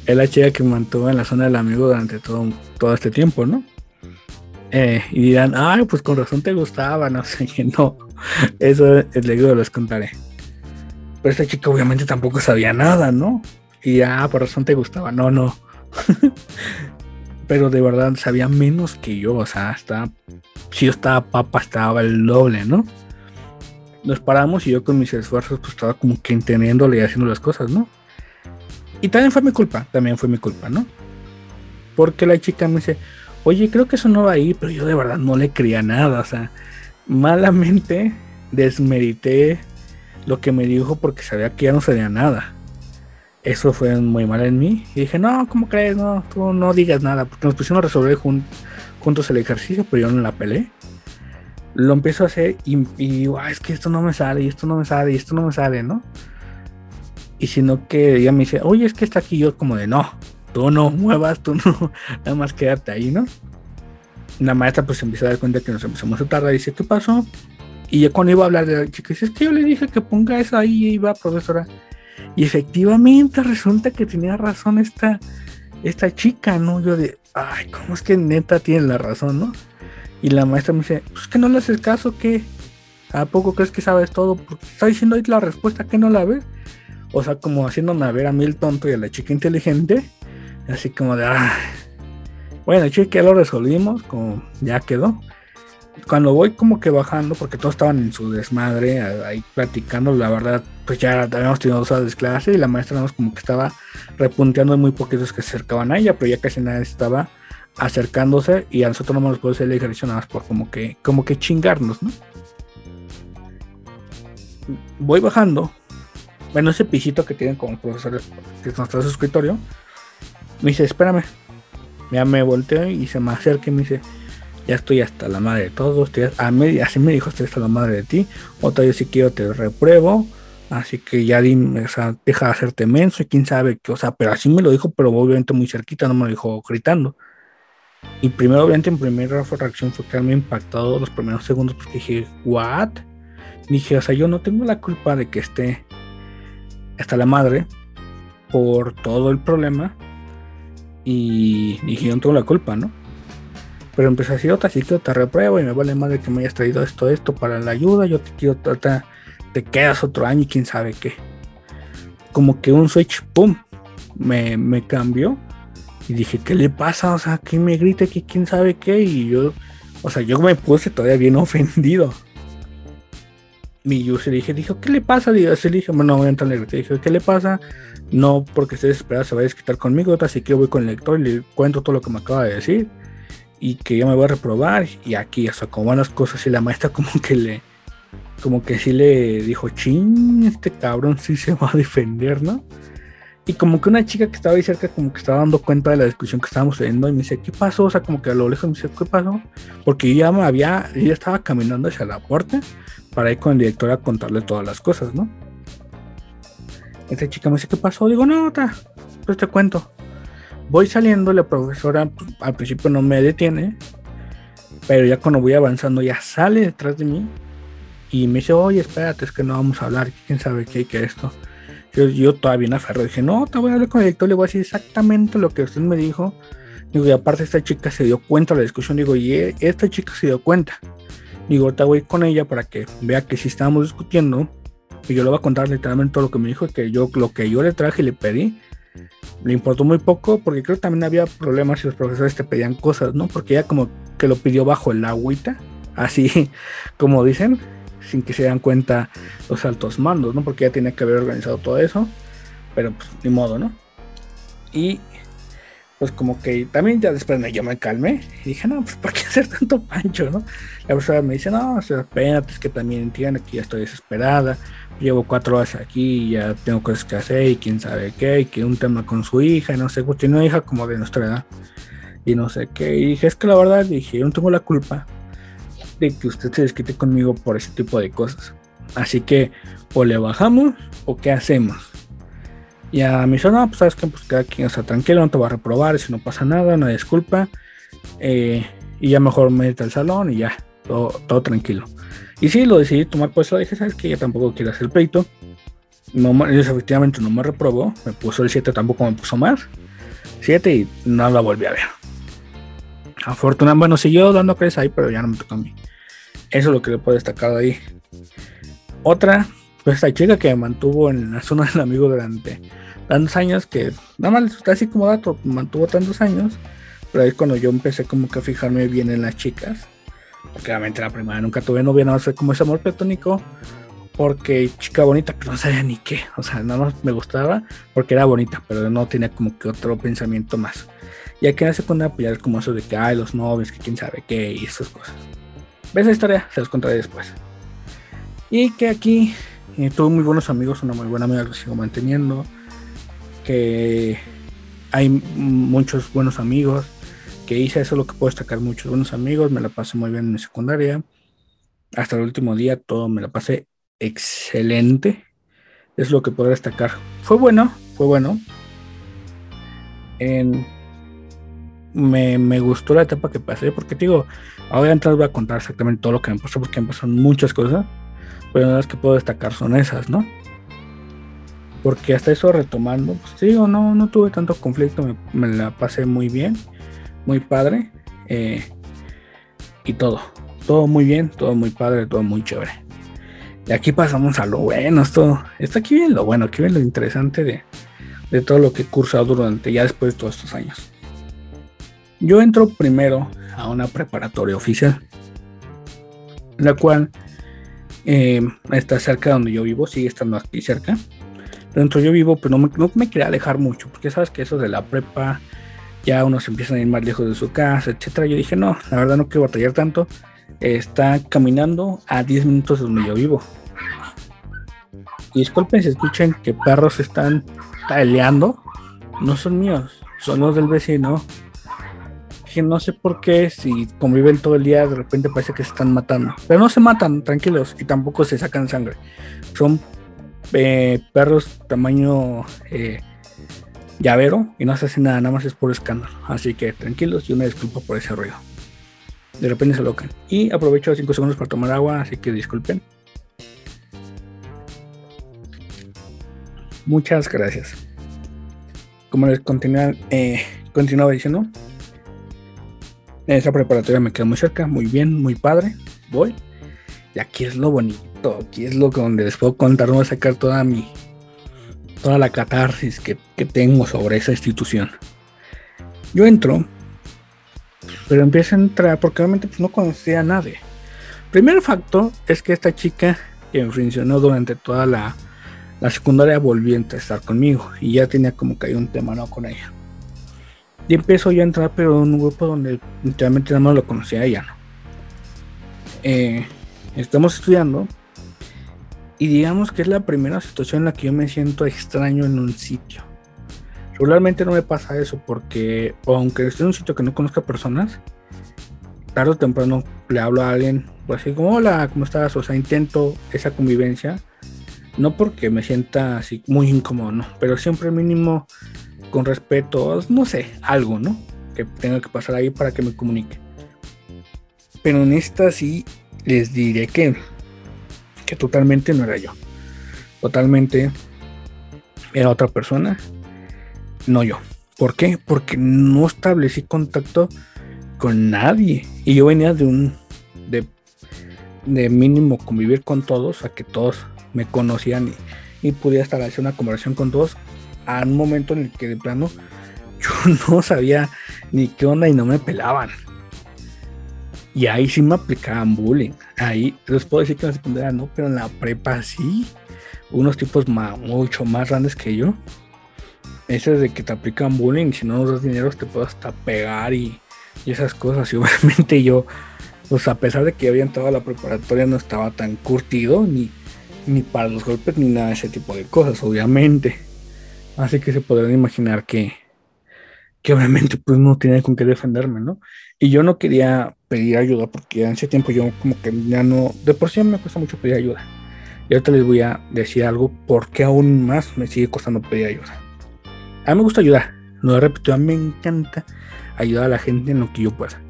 es la chica que mantuvo en la zona del amigo durante todo, todo este tiempo, ¿no? Eh, y dirán, ay, pues con razón te gustaba, no sé, que no. Eso es digo, les contaré. Pero esta chica obviamente tampoco sabía nada, ¿no? Y ah, por razón te gustaba, no, no. Pero de verdad sabía menos que yo, o sea, hasta si yo estaba papa, estaba el doble, ¿no? Nos paramos y yo con mis esfuerzos pues estaba como que entendiéndole y haciendo las cosas, ¿no? Y también fue mi culpa, también fue mi culpa, ¿no? Porque la chica me dice, oye, creo que eso no va a ir, pero yo de verdad no le creía nada, o sea, malamente desmerité lo que me dijo porque sabía que ya no sabía nada. Eso fue muy mal en mí. Y dije, no, ¿cómo crees? No, tú no digas nada, porque nos pusimos a resolver juntos el ejercicio, pero yo no la pelé. Lo empiezo a hacer y, y digo, es que esto no me sale, y esto no me sale, y esto no me sale, ¿no? Y sino que ella me dice, oye, es que está aquí yo como de, no, tú no muevas, tú no, nada más quédate ahí, ¿no? La maestra pues empieza a dar cuenta que nos empezamos a tardar y dice, ¿qué pasó? Y ya cuando iba a hablar de la chica, dice, es que yo le dije que ponga eso ahí y iba, profesora. Y efectivamente resulta que tenía razón esta, esta chica, ¿no? Yo de, ay, ¿cómo es que neta tiene la razón, no? Y la maestra me dice, pues que no le haces caso, ¿qué? ¿A poco crees que sabes todo? Porque está diciendo ahí la respuesta que no la ves. O sea, como haciéndome ver a mí el tonto y a la chica inteligente. Así como de, ah, bueno, chica, ya lo resolvimos, como ya quedó. cuando voy como que bajando, porque todos estaban en su desmadre, ahí platicando, la verdad, pues ya habíamos tenido dos horas de clase y la maestra nos como que estaba repunteando muy poquitos que se acercaban a ella, pero ya casi nadie estaba acercándose y a nosotros no nos puede hacer el ejercicio nada más por como que, como que chingarnos, ¿no? Voy bajando, bueno, ese pisito que tienen como profesores que está en su escritorio, me dice, espérame, ya me volteo y se me acerca y me dice, ya estoy hasta la madre de todos, a media, así me dijo, estoy hasta la madre de ti, otra vez si quiero te repruebo, así que ya dime, deja de hacerte menso y quién sabe qué, o sea, pero así me lo dijo, pero obviamente muy cerquita, no me lo dijo gritando. Y primero, obviamente, en primera reacción fue quedarme impactado los primeros segundos porque dije, ¿what? Dije, o sea, yo no tengo la culpa de que esté hasta la madre por todo el problema. Y dije, yo no tengo la culpa, ¿no? Pero empecé a decir, otra sí que te repruebo y me vale madre que me hayas traído esto, esto para la ayuda. Yo te quiero tratar, te quedas otro año y quién sabe qué. Como que un switch, pum, me, me cambió. Y dije, ¿qué le pasa? O sea, que me grite que quién sabe qué. Y yo, o sea, yo me puse todavía bien ofendido. Yo se dije, dijo, ¿qué le pasa? Se dije, bueno, no voy a entrar en Dije, ¿qué le pasa? No porque esté desesperado se va a desquitar conmigo, así que yo voy con el lector y le cuento todo lo que me acaba de decir y que yo me voy a reprobar y aquí, o sea, con buenas cosas y la maestra como que le, como que sí le dijo, ching, este cabrón sí se va a defender, ¿no? Y como que una chica que estaba ahí cerca como que estaba dando cuenta de la discusión que estábamos teniendo y me dice, ¿qué pasó? O sea, como que a lo lejos me dice, ¿qué pasó? Porque yo ya me había, ella estaba caminando hacia la puerta para ir con el director a contarle todas las cosas, ¿no? Esta chica me dice, ¿qué pasó? Digo, no, ta, pues te cuento. Voy saliendo, la profesora al principio no me detiene, pero ya cuando voy avanzando ya sale detrás de mí y me dice, oye, espérate, es que no vamos a hablar, quién sabe qué, qué esto. Yo, todavía me aferro, dije, no, te voy a hablar con el director, le voy a decir exactamente lo que usted me dijo. Digo, y aparte esta chica se dio cuenta de la discusión, digo, y e, esta chica se dio cuenta. Digo, te voy con ella para que vea que si estábamos discutiendo, y yo le voy a contar literalmente todo lo que me dijo, que yo lo que yo le traje y le pedí, le importó muy poco porque creo que también había problemas si los profesores te pedían cosas, ¿no? Porque ella como que lo pidió bajo el agüita, así como dicen, sin que se den cuenta los altos mandos, ¿no? Porque ya tenía que haber organizado todo eso, pero pues ni modo, ¿no? Y pues como que también ya después me, yo me calmé y dije, no, pues ¿por qué hacer tanto pancho, no? La profesora me dice, no, o sea, espérate, es que también entiende que ya estoy desesperada, llevo cuatro horas aquí y ya tengo cosas que hacer y quién sabe qué, y que un tema con su hija, y no sé, tiene una hija como de nuestra edad, y no sé qué, y dije, es que la verdad, dije, yo no tengo la culpa de que usted se desquite conmigo por ese tipo de cosas. Así que o le bajamos o qué hacemos. Y a mi no, pues sabes que pues cada quien está tranquilo, no te va a reprobar, si no pasa nada, no disculpa. Eh, y ya mejor mete al salón y ya, todo, todo tranquilo. Y sí, lo decidí tomar pues lo dije, sabes que ya tampoco quiero hacer pleito. No, efectivamente no me reprobó, me puso el 7, tampoco me puso más. 7 y no la volví a ver. Afortunadamente, bueno, siguió dando crees ahí, pero ya no me tocó a mí. Eso es lo que le puedo destacar de ahí. Otra, pues esta chica que mantuvo en la zona del amigo durante tantos años, que nada más está así como dato, mantuvo tantos años, pero ahí es cuando yo empecé como que a fijarme bien en las chicas porque obviamente la primera nunca tuve novia, nada más como ese amor platónico. Porque chica bonita, pero no sabía ni qué. O sea, nada más me gustaba porque era bonita, pero no tenía como que otro pensamiento más. Y aquí en secundaria, pues ya es como eso de que hay los novios, que quién sabe qué y esas cosas. ¿Ves la historia? Se los contaré después. Y que aquí eh, tuve muy buenos amigos, una muy buena amiga que sigo manteniendo. Que hay muchos buenos amigos que hice eso, lo que puedo destacar muchos buenos amigos, me la pasé muy bien en mi secundaria. Hasta el último día todo me la pasé excelente. Es lo que puedo destacar. Fue bueno, fue bueno. Me, gustó la etapa que pasé, porque digo, ahora antes voy a contar exactamente todo lo que me pasó, porque me pasaron muchas cosas, pero las que puedo destacar son esas, ¿no? Porque hasta eso retomando, pues digo, no, no tuve tanto conflicto, me la pasé muy bien muy padre. Eh, y todo, todo muy bien, todo muy padre, todo muy chévere. Y aquí pasamos a lo bueno, esto, está aquí bien lo bueno, aquí bien lo interesante de, de todo lo que he cursado durante ya después de todos estos años. Yo entro primero a una preparatoria oficial. la cual eh, está cerca de donde yo vivo, sigue estando aquí cerca. Dentro yo vivo, pues no me, no me quería alejar mucho, porque sabes que eso de la prepa, ya unos empiezan a ir más lejos de su casa, etcétera. Yo dije, no, la verdad no quiero batallar tanto. Está caminando a 10 minutos de donde yo vivo. Y disculpen si escuchen que perros están peleando. No son míos, son los del vecino que no sé por qué, si conviven todo el día, de repente parece que se están matando. Pero no se matan, tranquilos, y tampoco se sacan sangre. Son eh, perros tamaño eh, llavero y no se hace nada, nada más es por escándalo. Así que tranquilos y una disculpa por ese ruido. De repente se locan. Y aprovecho 5 segundos para tomar agua, así que disculpen. Muchas gracias. Como les eh, continuaba diciendo, esa preparatoria me queda muy cerca, muy bien, muy padre. Voy. Y aquí es lo bonito, aquí es lo donde les puedo contar, voy a sacar toda mi, toda la catarsis que, tengo sobre esa institución. Yo entro, pero empiezo a entrar porque realmente pues, no conocía a nadie. Primer facto es que esta chica que me funcionó durante toda la, la secundaria volvió a estar conmigo y ya tenía como que hay un tema ¿no? con ella. Y empiezo yo a entrar, pero en un grupo donde literalmente nada más lo conocía ella, ¿no? Eh, estamos estudiando y digamos que es la primera situación en la que yo me siento extraño en un sitio. Regularmente no me pasa eso porque, aunque esté en un sitio que no conozca personas, tarde o temprano le hablo a alguien, pues así como, hola, ¿cómo estás? O sea, intento esa convivencia, no porque me sienta así muy incómodo, no, pero siempre mínimo con respeto, no sé, algo, ¿no? Que tenga que pasar ahí para que me comunique. Pero en esta sí les diré que, que totalmente no era yo. Totalmente era otra persona, no yo. ¿Por qué? Porque no establecí contacto con nadie. Y yo venía de un. de, de mínimo convivir con todos, a que todos me conocían y, y pudiera establecer una conversación con todos a un momento en el que de plano yo no sabía ni qué onda y no me pelaban. Y ahí sí me aplicaban bullying. Ahí les puedo decir que en la secundaria no, pero en la prepa sí. Unos tipos mucho más grandes que yo. Ese de que te aplican bullying, si no nos das dinero te puedo hasta pegar y, esas cosas. Y obviamente yo, pues a pesar de que había entrado a la preparatoria, no estaba tan curtido ni, ni para los golpes ni nada de ese tipo de cosas, obviamente. Así que se podrán imaginar que, que obviamente pues no tenía con qué defenderme, ¿no? Y yo no quería pedir ayuda porque ese tiempo yo como que ya no, de por sí me cuesta mucho pedir ayuda. Y ahorita les voy a decir algo porque aún más me sigue costando pedir ayuda. A mí me gusta ayudar, lo he repetido, a mí me encanta ayudar a la gente en lo que yo pueda.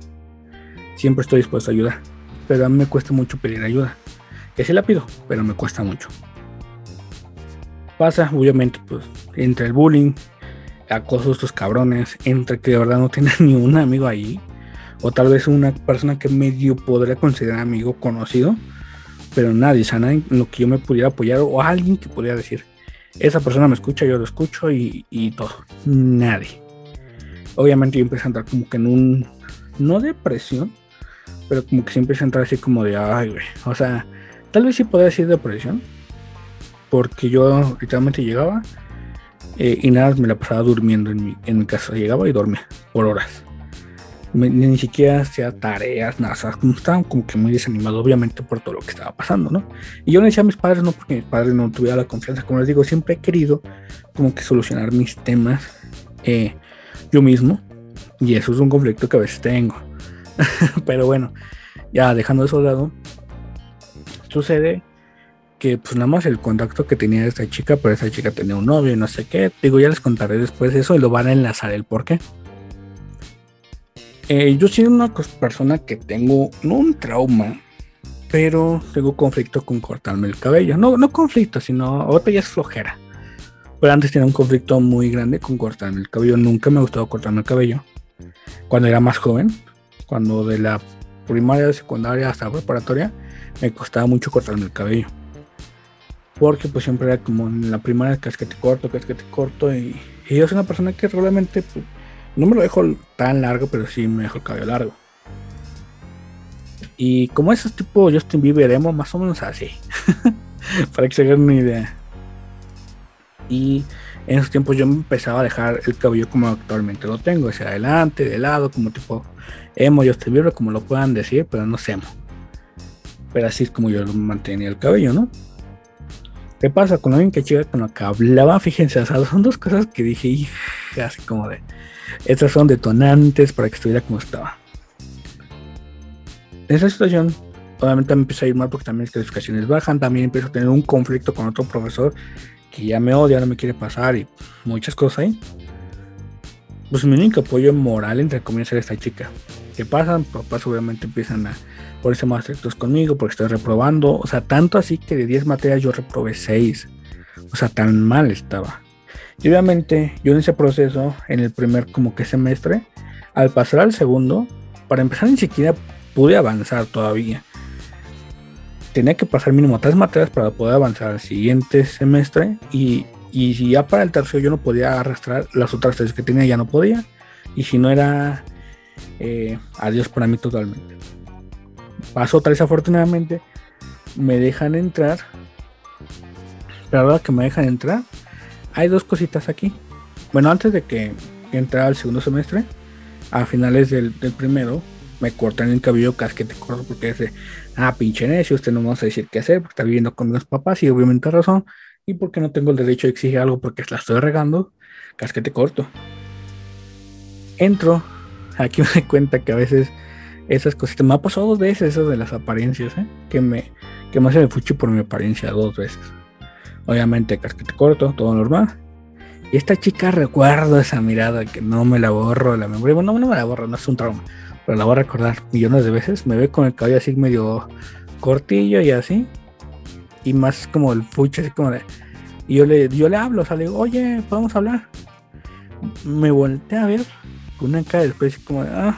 Siempre estoy dispuesto a ayudar, pero a mí me cuesta mucho pedir ayuda. Que sí la pido, pero me cuesta mucho pasa, obviamente, pues, entre el bullying, acoso estos cabrones, entre que de verdad no tienen ni un amigo ahí, o tal vez una persona que medio podría considerar amigo conocido, pero nadie, o sea, nadie en lo que yo me pudiera apoyar, o alguien que pudiera decir, esa persona me escucha, yo lo escucho y, y todo, nadie. Obviamente yo empecé a entrar como que en un, no depresión, pero como que siempre empecé a así como de, ay, güey, o sea, tal vez sí podría decir depresión, porque yo literalmente llegaba eh, y nada, me la pasaba durmiendo en mi, en mi casa. Llegaba y dormía por horas. ni siquiera hacía tareas, nada, como estaba como que muy desanimado, obviamente por todo lo que estaba pasando, ¿no? Y yo le decía a mis padres, no porque mis padres no tuvieran la confianza, como les digo, siempre he querido como que solucionar mis temas eh, yo mismo, y eso es un conflicto que a veces tengo. Pero bueno, ya dejando eso de lado, sucede que pues nada más el contacto que tenía esta chica, pero esa chica tenía un novio y no sé qué. Digo, ya les contaré después eso y lo van a enlazar el por qué. Eh, yo soy una persona que tengo, no un trauma, pero tengo conflicto con cortarme el cabello. No, no conflicto, sino ahorita ya es flojera. Pero antes tenía un conflicto muy grande con cortarme el cabello. Nunca me ha gustado cortarme el cabello. Cuando era más joven, cuando de la primaria, secundaria hasta preparatoria, me costaba mucho cortarme el cabello porque pues siempre era como en la primera casquete corto, casquete corto y, yo soy una persona que realmente pues, no me lo dejo tan largo, pero sí me dejo el cabello largo. Y como esos tipo Justin Bieber emo, más o menos así. Para que se hagan una idea. Y en esos tiempos yo me empezaba a dejar el cabello como actualmente lo tengo, hacia adelante, de lado, como tipo emo, Justin Bieber, como lo puedan decir, pero no sé emo. Pero así es como yo mantenía el cabello, ¿no? ¿Qué pasa con alguien que chica con la que hablaba? Fíjense, o sea, son dos cosas que dije, hija, así como de. Estas son detonantes para que estuviera como estaba. En esa situación, obviamente me empieza a ir mal porque también las calificaciones bajan. También empiezo a tener un conflicto con otro profesor que ya me odia, no me quiere pasar y muchas cosas ahí. Pues mi único apoyo moral, entre comillas, era esta chica. ¿Qué pasa? Papás obviamente empiezan a ponerse más estrictos conmigo porque estoy reprobando. O sea, tanto así que de 10 materias yo reprobé 6. O sea, tan mal estaba. Y obviamente yo en ese proceso, en el primer como que semestre, al pasar al segundo, para empezar ni siquiera pude avanzar todavía. Tenía que pasar mínimo tres materias para poder avanzar al siguiente semestre y, y si ya para el tercero yo no podía arrastrar las otras tres que tenía, ya no podía. Y si no era eh, adiós para mí totalmente. Paso otra vez afortunadamente, me dejan entrar. La verdad que me dejan entrar, hay dos cositas aquí. Bueno, antes de que entrara al segundo semestre, a finales del, primero, me cortan el cabello casquete corto porque es ah, pinche necio, usted no me va a decir qué hacer porque está viviendo con mis papás y obviamente razón. Y porque no tengo el derecho de exigir algo porque la estoy regando, casquete corto. Entro, aquí me doy cuenta que a veces esas cositas, me ha pasado dos veces eso de las apariencias, ¿eh? que me, que me hace el fuchi por mi apariencia dos veces. Obviamente casquete corto, todo normal. Y esta chica recuerdo esa mirada que no me la borro de la memoria. Bueno, no, me la borro, no es un trauma. Pero la voy a recordar millones de veces. Me ve con el cabello así medio cortillo y así. Y más como el fuchi, así como de. Y yo le, yo le hablo, o sea, le digo, oye, podemos hablar. Me volteé a ver con una cara después como de, ah,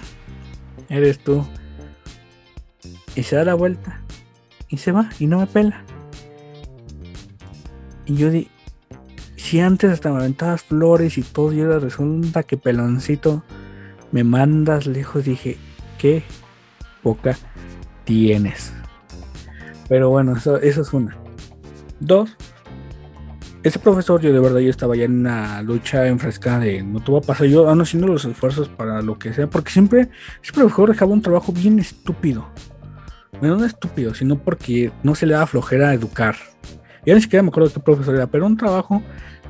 eres tú. Y se da la vuelta. Y se va y no me pela. Y yo di, si antes hasta me aventabas flores y todo, y ahora resulta que peloncito me mandas lejos, dije, qué poca tienes. Pero bueno, eso, eso es una. Dos, ese profesor, yo de verdad yo estaba ya en una lucha enfrescada de no te va a pasar, yo ando haciendo los esfuerzos para lo que sea, porque siempre ese profesor dejaba un trabajo bien estúpido. Bueno, no estúpido, sino porque no se le da flojera a educar. Ya ni siquiera me acuerdo qué profesor era, pero un trabajo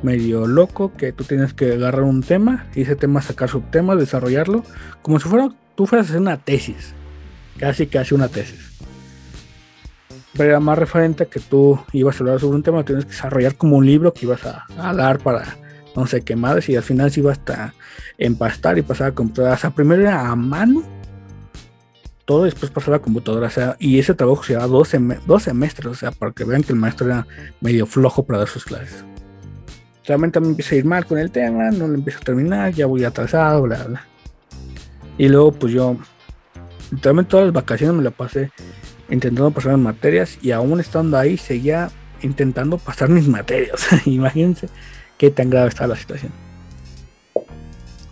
medio loco que tú tienes que agarrar un tema y ese tema sacar subtemas, desarrollarlo, como si fuera tú fueras a hacer una tesis, casi casi una tesis. Pero era más referente a que tú ibas a hablar sobre un tema, tienes que desarrollar como un libro que ibas a, dar para no sé qué más y al final se iba hasta empastar y pasar a computadora. O sea, primero era a mano todo después pasó a computadora, o sea, y ese trabajo se lleva dos, semestres, o sea, para que vean que el maestro era medio flojo para dar sus clases. Realmente me empieza a ir mal con el tema, no lo empiezo a terminar, ya voy atrasado, bla, bla. Y luego, pues yo, literalmente todas las vacaciones me la pasé intentando pasar las materias y aún estando ahí seguía intentando pasar mis materias. Imagínense qué tan grave estaba la situación.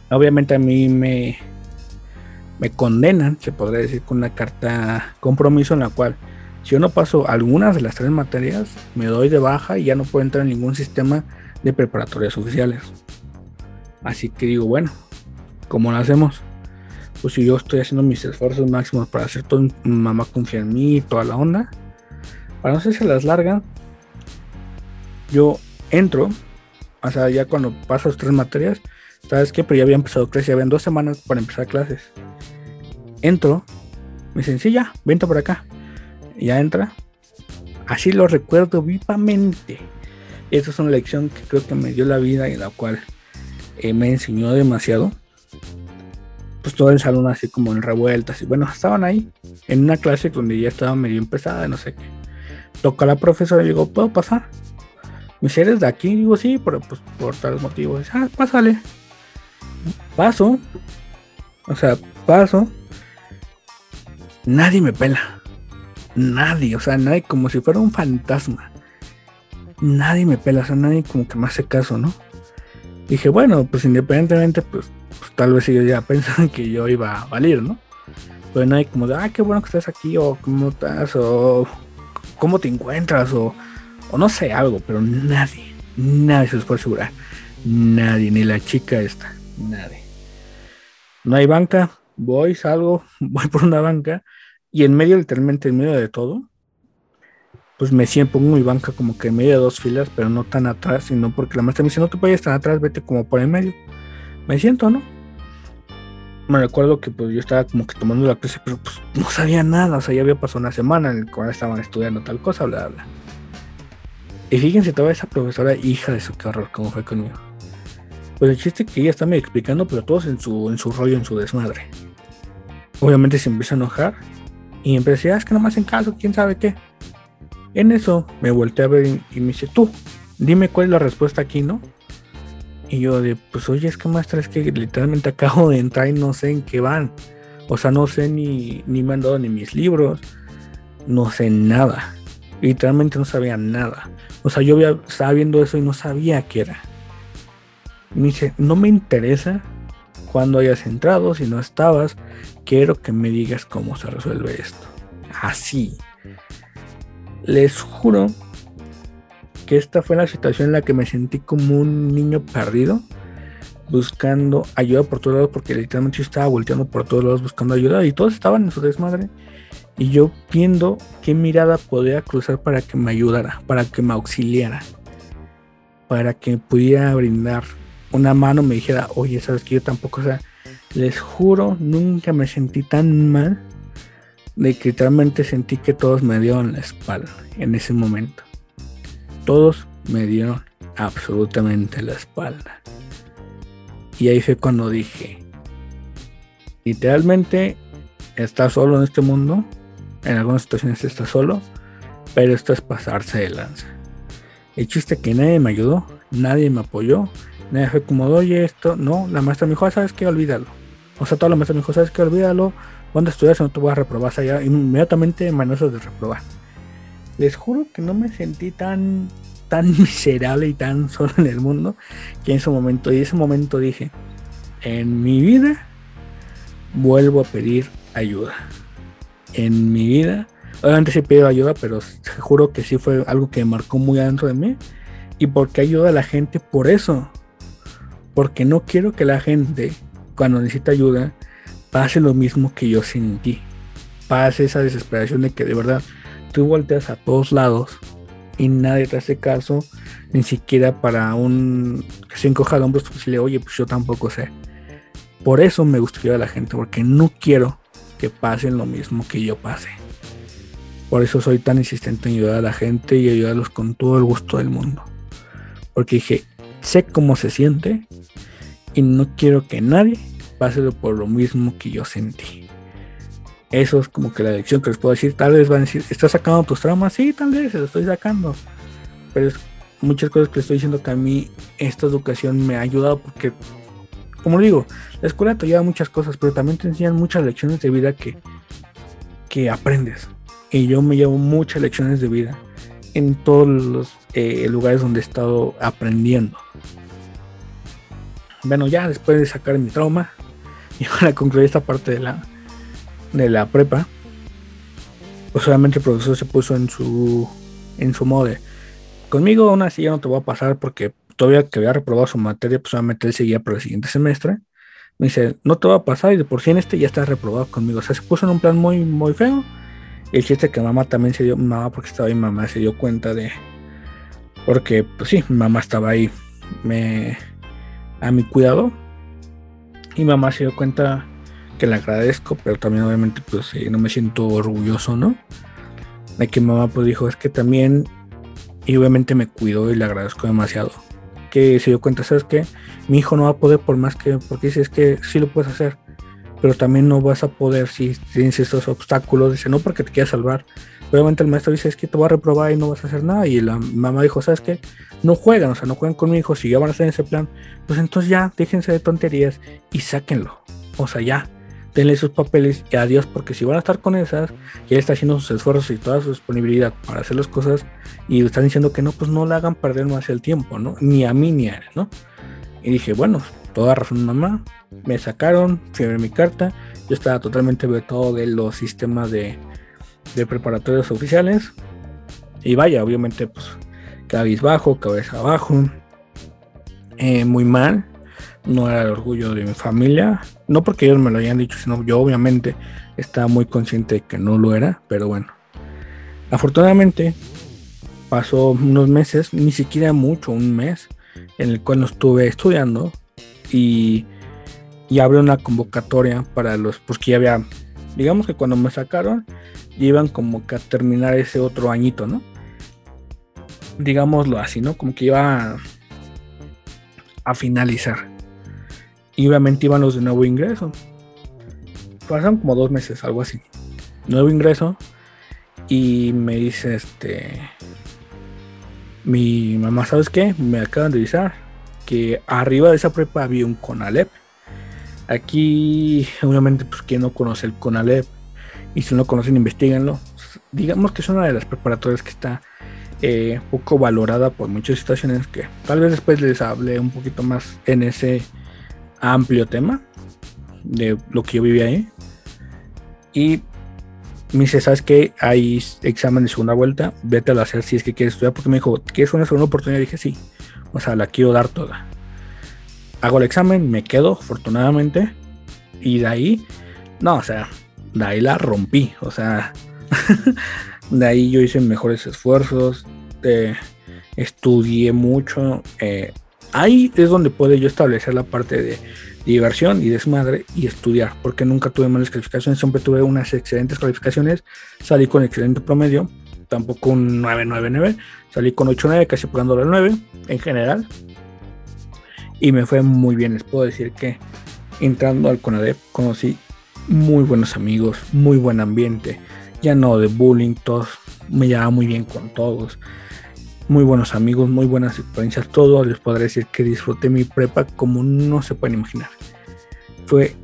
Obviamente a mí me, me condenan, se podría decir, con una carta compromiso en la cual si yo no paso algunas de las tres materias, me doy de baja y ya no puedo entrar en ningún sistema de preparatorias oficiales. Así que digo, bueno, ¿cómo lo hacemos? Pues si yo estoy haciendo mis esfuerzos máximos para hacer todo, mamá confía en mí, toda la onda, para no se las larga, yo entro, o sea, ya cuando paso las tres materias, ¿sabes qué? Pero ya había empezado clases, ya habían dos semanas para empezar clases entro, me dicen, sí, ya, vente por acá. Y ya entra. Así lo recuerdo vivamente. Esa es una lección que creo que me dio la vida y la cual eh, me enseñó demasiado. Pues todo el salón así como en revueltas. Y bueno, estaban ahí en una clase donde ya estaba medio empezada, no sé qué. Toca la profesora y digo, ¿puedo pasar? Me dice, ¿eres de aquí? Digo, sí, pero pues por tales motivos. ah, pásale. Paso. O sea, paso nadie me pela. Nadie, o sea, nadie como si fuera un fantasma. Nadie me pela, o sea, nadie como que me hace caso, ¿no? Dije, bueno, pues independientemente, pues, pues tal vez ellos ya pensaban que yo iba a valer, ¿no? pero no hay como de, ah, qué bueno que estás aquí, o cómo estás, o cómo te encuentras, o, o no sé, algo, pero nadie, nadie se los puede asegurar. Nadie, ni la chica esta, nadie. No hay banca, voy, salgo, voy por una banca, y en medio, literalmente en medio de todo, pues me siento, pongo mi banca como que en medio de dos filas, pero no tan atrás, sino porque la maestra me dice, no te vayas tan atrás, vete como por el medio. Me siento, ¿no? Me recuerdo que pues yo estaba como que tomando la clase, pero pues no sabía nada, o sea, ya había pasado una semana en la cual estaban estudiando tal cosa, bla, bla. Y fíjense toda esa profesora, hija de su carro, como fue conmigo. Pues el chiste que ella está me explicando, pero todos en su, en su rollo, en su desmadre. Obviamente se empieza a enojar y empecé, ah, es que no me hacen caso, quién sabe qué. En eso me volteé a ver y, me dice, tú, dime cuál es la respuesta aquí, ¿no? Y yo de, pues oye, es que maestra, es que literalmente acabo de entrar y no sé en qué van. O sea, no sé ni, ni me han dado ni mis libros. No sé nada. Literalmente no sabía nada. O sea, yo estaba viendo eso y no sabía qué era. Me dice, no me interesa cuando hayas entrado, si no estabas, quiero que me digas cómo se resuelve esto. Así. Les juro que esta fue la situación en la que me sentí como un niño perdido, buscando ayuda por todos lados, porque literalmente yo estaba volteando por todos lados buscando ayuda y todos estaban en su desmadre. Y yo viendo qué mirada podía cruzar para que me ayudara, para que me auxiliara, para que pudiera brindar una mano, me dijera, oye, sabes que yo tampoco, o sea, les juro, nunca me sentí tan mal de que literalmente sentí que todos me dieron la espalda en ese momento. Todos me dieron absolutamente la espalda. Y ahí fue cuando dije, literalmente estás solo en este mundo, en algunas situaciones estás solo, pero esto es pasarse de lanza. El chiste que nadie me ayudó, nadie me apoyó, nadie fue como, oye, esto, no, la maestra me dijo, ah, ¿sabes qué? Olvídalo. O sea, toda la maestra me dijo, ¿sabes qué? Olvídalo, cuando estudias no te voy a reprobar, allá inmediatamente manos de reprobar. Les juro que no me sentí tan, tan miserable y tan solo en el mundo que en ese momento, y ese momento dije, en mi vida vuelvo a pedir ayuda. En mi vida, obviamente sí pido ayuda, pero juro que sí fue algo que marcó muy adentro de mí. ¿Y porque ayuda a la gente? Por eso. Porque no quiero que la gente, cuando necesita ayuda, pase lo mismo que yo sentí. Pase esa desesperación de que de verdad tú volteas a todos lados y nadie te hace caso, ni siquiera para un que se encoja de hombros, pues le oye, pues yo tampoco sé. Por eso me gustaría a la gente, porque no quiero que pasen lo mismo que yo pase. Por eso soy tan insistente en ayudar a la gente y ayudarlos con todo el gusto del mundo. Porque dije, sé cómo se siente y no quiero que nadie pase por lo mismo que yo sentí. Eso es como que la lección que les puedo decir. Tal vez van a decir, ¿estás sacando tus traumas? Sí, tal vez, se lo estoy sacando. Pero es muchas cosas que les estoy diciendo que a mí esta educación me ha ayudado porque, como digo, la escuela te lleva muchas cosas, pero también te enseñan muchas lecciones de vida que, que aprendes. Y yo me llevo muchas lecciones de vida en todos los eh, lugares donde he estado aprendiendo. Bueno, ya después de sacar mi trauma, y para concluir esta parte de la, de la prepa, pues obviamente el profesor se puso en su, en su modo de, conmigo aún así ya no te voy a pasar porque todavía que había reprobado su materia, pues obviamente él seguía para el siguiente semestre. Me dice, no te va a pasar y de por sí en este ya está reprobado conmigo. O sea, se puso en un plan muy, muy feo. El chiste que mamá también se dio, mamá porque estaba ahí, mamá se dio cuenta de, porque pues sí, mamá estaba ahí, me, a mi cuidado y mamá se dio cuenta que le agradezco, pero también obviamente pues no me siento orgulloso, ¿no? De que mamá pues dijo, es que también, y obviamente me cuidó y le agradezco demasiado. Que se dio cuenta, ¿sabes qué? Mi hijo no va a poder por más que, porque dice, es que sí lo puedes hacer, pero también no vas a poder si tienes estos obstáculos, dice, no porque te quieras salvar. Obviamente el maestro dice, es que te voy a reprobar y no vas a hacer nada. Y la mamá dijo, ¿sabes qué? No juegan, o sea, no juegan con mi hijo, si ya van a en ese plan, pues entonces ya, déjense de tonterías y sáquenlo. O sea, ya, denle sus papeles y adiós, porque si van a estar con esas, y está haciendo sus esfuerzos y toda su disponibilidad para hacer las cosas, y están diciendo que no, pues no le hagan perder más el tiempo, ¿no? Ni a mí ni a él, ¿no? Y dije, bueno, toda razón mamá, me sacaron, firmé mi carta, Yo estaba totalmente vetado de los sistemas de, de preparatorios oficiales. Y vaya, obviamente, pues cabizbajo, cabeza abajo. Eh, muy mal. No era el orgullo de mi familia. No porque ellos me lo hayan dicho, sino yo obviamente estaba muy consciente de que no lo era. Pero bueno. Afortunadamente, pasó unos meses, ni siquiera mucho, un mes, en el cual no estuve estudiando. Y, y abrió una convocatoria para los, pues que ya había, digamos que cuando me sacaron, iban como que a terminar ese otro añito, ¿no? Digámoslo así, ¿no? Como que iba a, finalizar. Y obviamente iban los de nuevo ingreso. Pasaron como dos meses, algo así. Nuevo ingreso. Y me dice este. Mi mamá, ¿sabes qué? Me acaban de avisar que arriba de esa prepa había un Conalep. Aquí, obviamente, pues quien no conoce el Conalep y si no lo conocen, investiguenlo. Digamos que es una de las preparatorias que está eh, poco valorada por muchas situaciones que tal vez después les hable un poquito más en ese amplio tema de lo que yo viví ahí. Y me dice, ¿sabes qué? Hay examen de segunda vuelta, vete a hacer si es que quieres estudiar, porque me dijo, ¿quieres una segunda oportunidad? Dije, sí, o sea, la quiero dar toda. Hago el examen, me quedo, afortunadamente, y de ahí, no, o sea, de ahí la rompí, o sea, de ahí yo hice mejores esfuerzos, estudié mucho, eh, ahí es donde puedo yo establecer la parte de diversión y desmadre y estudiar, porque nunca tuve malas calificaciones, siempre tuve unas excelentes calificaciones, salí con excelente promedio, tampoco un 999, salí con 89, casi pagando el 9 en general, y me fue muy bien, les puedo decir que entrando al CONADEP conocí muy buenos amigos, muy buen ambiente, ya no de bullying, todos me llevaba muy bien con todos, muy buenos amigos, muy buenas experiencias, todo les podré decir que disfruté mi prepa como no se pueden imaginar. Fue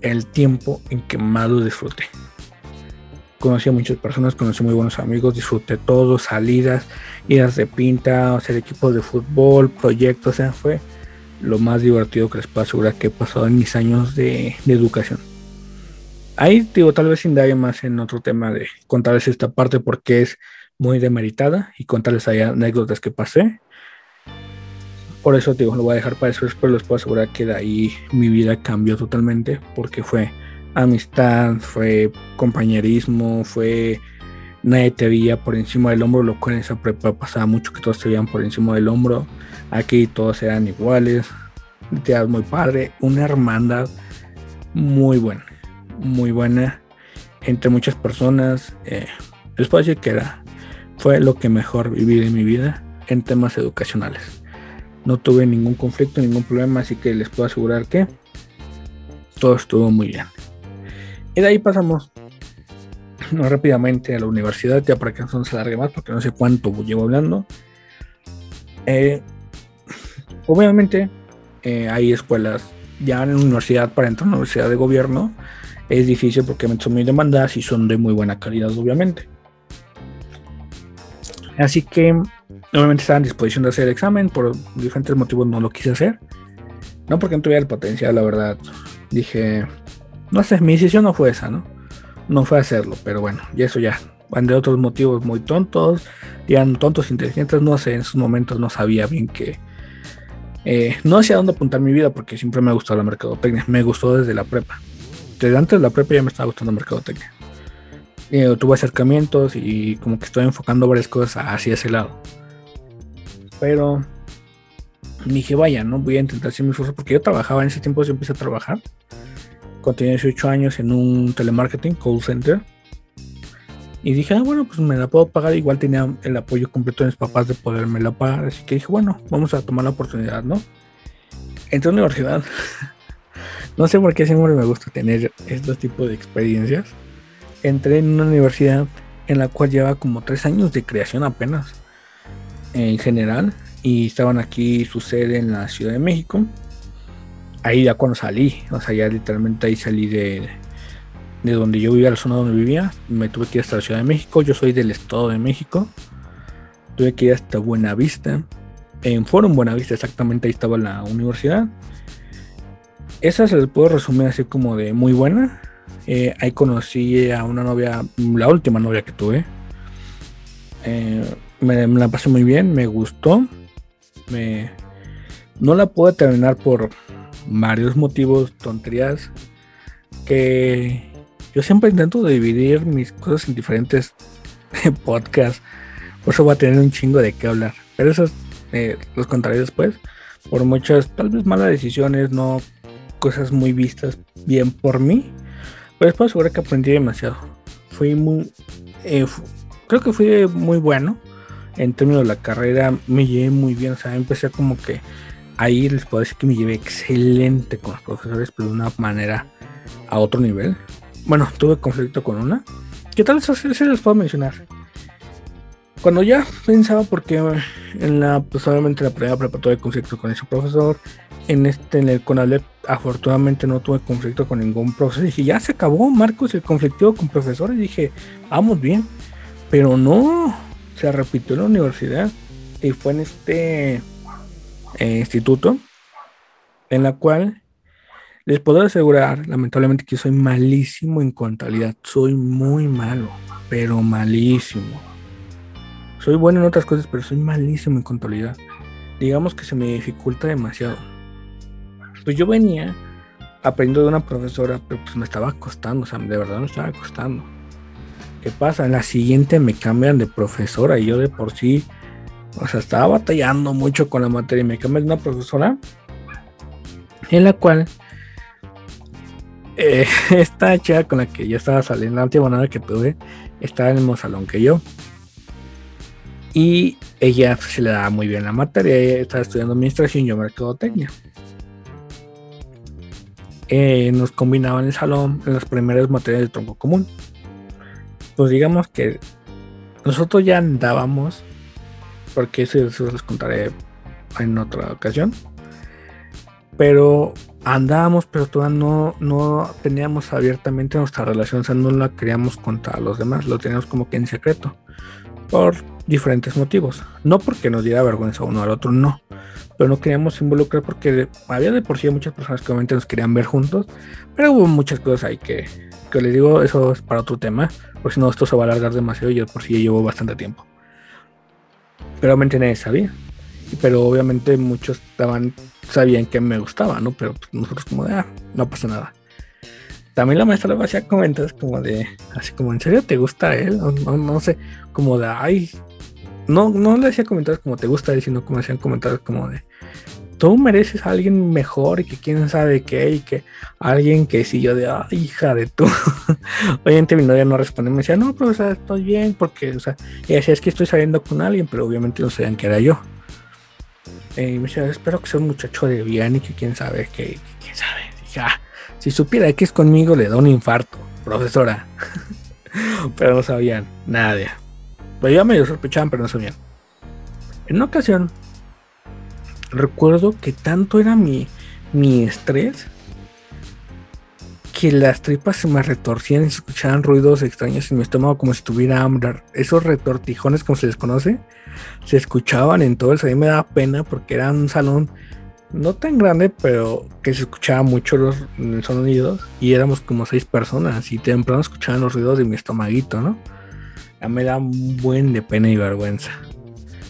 el tiempo en que más lo disfruté. Conocí a muchas personas, conocí muy buenos amigos, disfruté todo, salidas, idas de pinta, hacer equipos de fútbol, proyectos, o sea, fue lo más divertido que les puedo asegurar que he pasado en mis años de educación. Ahí digo, tal vez indague más en otro tema de contarles esta parte porque es muy demeritada y contarles ahí anécdotas que pasé. Por eso digo, lo voy a dejar para después, pero les puedo asegurar que de ahí mi vida cambió totalmente porque fue amistad, fue compañerismo, fue nadie te veía por encima del hombro, lo cual en esa prepa pasaba mucho que todos te veían por encima del hombro. Aquí todos eran iguales, te muy padre, una hermandad muy buena muy buena entre muchas personas. Eh, les puedo decir que era, fue lo que mejor viví en mi vida en temas educacionales. No tuve ningún conflicto, ningún problema, así que les puedo asegurar que todo estuvo muy bien. Y de ahí pasamos rápidamente a la universidad, ya para que no se alargue más, porque no sé cuánto llevo hablando. Eh, obviamente eh, hay escuelas ya en la universidad para entrar a una universidad de gobierno es difícil porque son muy demandadas y son de muy buena calidad, obviamente. Así que, obviamente estaba en disposición de hacer el examen, por diferentes motivos no lo quise hacer. No porque no tuviera el potencial, la verdad. Dije, no sé, mi decisión no fue esa, ¿no? No fue hacerlo, pero bueno, y eso ya. Van de otros motivos muy tontos, eran tontos inteligentes, no sé, en esos momentos no sabía bien que. Eh, no hacia dónde apuntar mi vida porque siempre me ha gustado la mercadotecnia, me gustó desde la prepa desde antes de la prepa ya me estaba gustando mercadotecnia. Eh, tuve acercamientos y como que estoy enfocando varias cosas hacia ese lado. Pero dije, vaya, no voy a intentar hacer mi esfuerzo porque yo trabajaba en ese tiempo, yo empecé a trabajar. Cuando tenía 18 años en un telemarketing, call center. Y dije, ah, bueno, pues me la puedo pagar. Igual tenía el apoyo completo de mis papás de poderme la pagar. Así que dije, bueno, vamos a tomar la oportunidad, ¿no? Entré a la universidad. No sé por qué siempre me gusta tener estos tipos de experiencias. Entré en una universidad en la cual llevaba como tres años de creación apenas, en general, y estaban aquí su sede en la Ciudad de México. Ahí ya cuando salí, o sea, ya literalmente ahí salí de, de donde yo vivía, la zona donde vivía, me tuve que ir hasta la Ciudad de México. Yo soy del Estado de México. Tuve que ir hasta Buenavista. En Forum Buenavista, exactamente ahí estaba la universidad esa se les puedo resumir así como de muy buena. Eh, ahí conocí a una novia, la última novia que tuve. Eh, me, la pasé muy bien, me gustó. Me, no la pude terminar por varios motivos, tonterías. Que yo siempre intento dividir mis cosas en diferentes podcasts. Por eso voy a tener un chingo de qué hablar. Pero eso eh, los contaré después. Por muchas, tal vez malas decisiones, no cosas muy vistas bien por mí. Pero después seguro que aprendí demasiado. Fui muy. Eh, creo que fui muy bueno. En términos de la carrera, me llevé muy bien. O sea, empecé como que ahí les puedo decir que me llevé excelente con los profesores, pero de una manera a otro nivel. Bueno, tuve conflicto con una. ¿Qué tal? Eso, se les puedo mencionar. Cuando ya pensaba, porque en la, pues la primera preparatoria de conflicto con ese profesor, en este, en el CONALEP, afortunadamente no tuve conflicto con ningún profesor. Dije, ya se acabó, Marcos, el conflicto con profesores. Dije, vamos bien. Pero no, se repitió en la universidad. Y fue en este eh, instituto, en la cual les puedo asegurar, lamentablemente, que soy malísimo en contabilidad. Soy muy malo, pero malísimo. Soy bueno en otras cosas, pero soy malísimo en contabilidad. Digamos que se me dificulta demasiado. Pues yo venía aprendiendo de una profesora, pero pues me estaba costando, o sea, de verdad me estaba costando. ¿Qué pasa? En la siguiente me cambian de profesora y yo de por sí, o sea, estaba batallando mucho con la materia y me cambian de una profesora en la cual eh, esta chica con la que yo estaba saliendo, la última nada que tuve, estaba en el mismo salón que yo. Y ella se le daba muy bien la materia, ella estaba estudiando administración y yo mercadotecnia. Eh, nos combinaban el salón en las primeras materias de tronco común. Pues digamos que nosotros ya andábamos, porque eso, eso les contaré en otra ocasión. Pero andábamos, pero todavía no, no teníamos abiertamente nuestra relación, o sea, no la queríamos contar a los demás, lo teníamos como que en secreto, por diferentes motivos. No porque nos diera vergüenza uno al otro, no, pero no queríamos involucrar porque había de por sí muchas personas que obviamente nos querían ver juntos, pero hubo muchas cosas ahí que, que les digo, eso es para otro tema, porque si no, esto se va a alargar demasiado y yo por sí llevo bastante tiempo. Pero obviamente nadie sabía pero obviamente muchos estaban, sabían que me gustaba, ¿no? Pero pues, nosotros como de, ah, no pasa nada. También la maestra le hacía comentarios como de, así como, ¿en serio te gusta él? No, no, sé, como de, ay, no, no le hacía comentarios como te gusta sino como hacían comentarios como de, tú mereces a alguien mejor y que quién sabe qué y que alguien que si yo de, hija de tú. obviamente mi novia no responde, me decía, no, profesor, estoy bien, porque, o sea, y decía, es que estoy saliendo con alguien, pero obviamente no sabían que era yo. Eh, y me decía, espero que sea un muchacho de bien y que quién sabe, que, quién sabe. Ah, si supiera que es conmigo le da un infarto, profesora. pero no sabían, nadie. Pues ya medio sospechaban, pero no sabían. En una ocasión, recuerdo que tanto era mi, mi estrés que las tripas se me retorcían y se escuchaban ruidos extraños en mi estómago como si tuviera hambre. Esos retortijones, como se les conoce, se escuchaban en todo el salón. Me daba pena porque era un salón no tan grande, pero que se escuchaba mucho los, sonidos. Y éramos como seis personas y temprano escuchaban los ruidos de mi estomaguito, ¿no? Ya me da un buen de pena y vergüenza.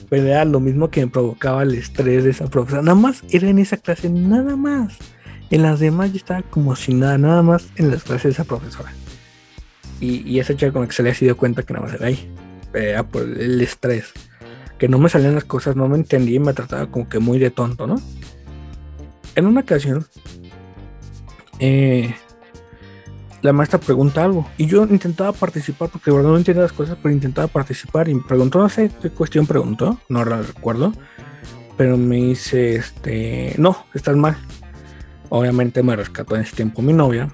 Pero era lo mismo que me provocaba el estrés de esa profesora. Nada más era en esa clase, nada más. En las demás yo estaba como si nada, nada más en las clases de esa profesora. Y, esa chica con la que se le ha sido cuenta que nada más era ahí. Era por el estrés. Que no me salían las cosas, no me entendía y me trataba como que muy de tonto, ¿no? En una ocasión, eh, la maestra pregunta algo y yo intentaba participar porque verdad no entendía las cosas, pero intentaba participar y preguntó, no sé qué cuestión preguntó, no la recuerdo, pero me dice, este, no, estás mal. Obviamente me rescató en ese tiempo mi novia.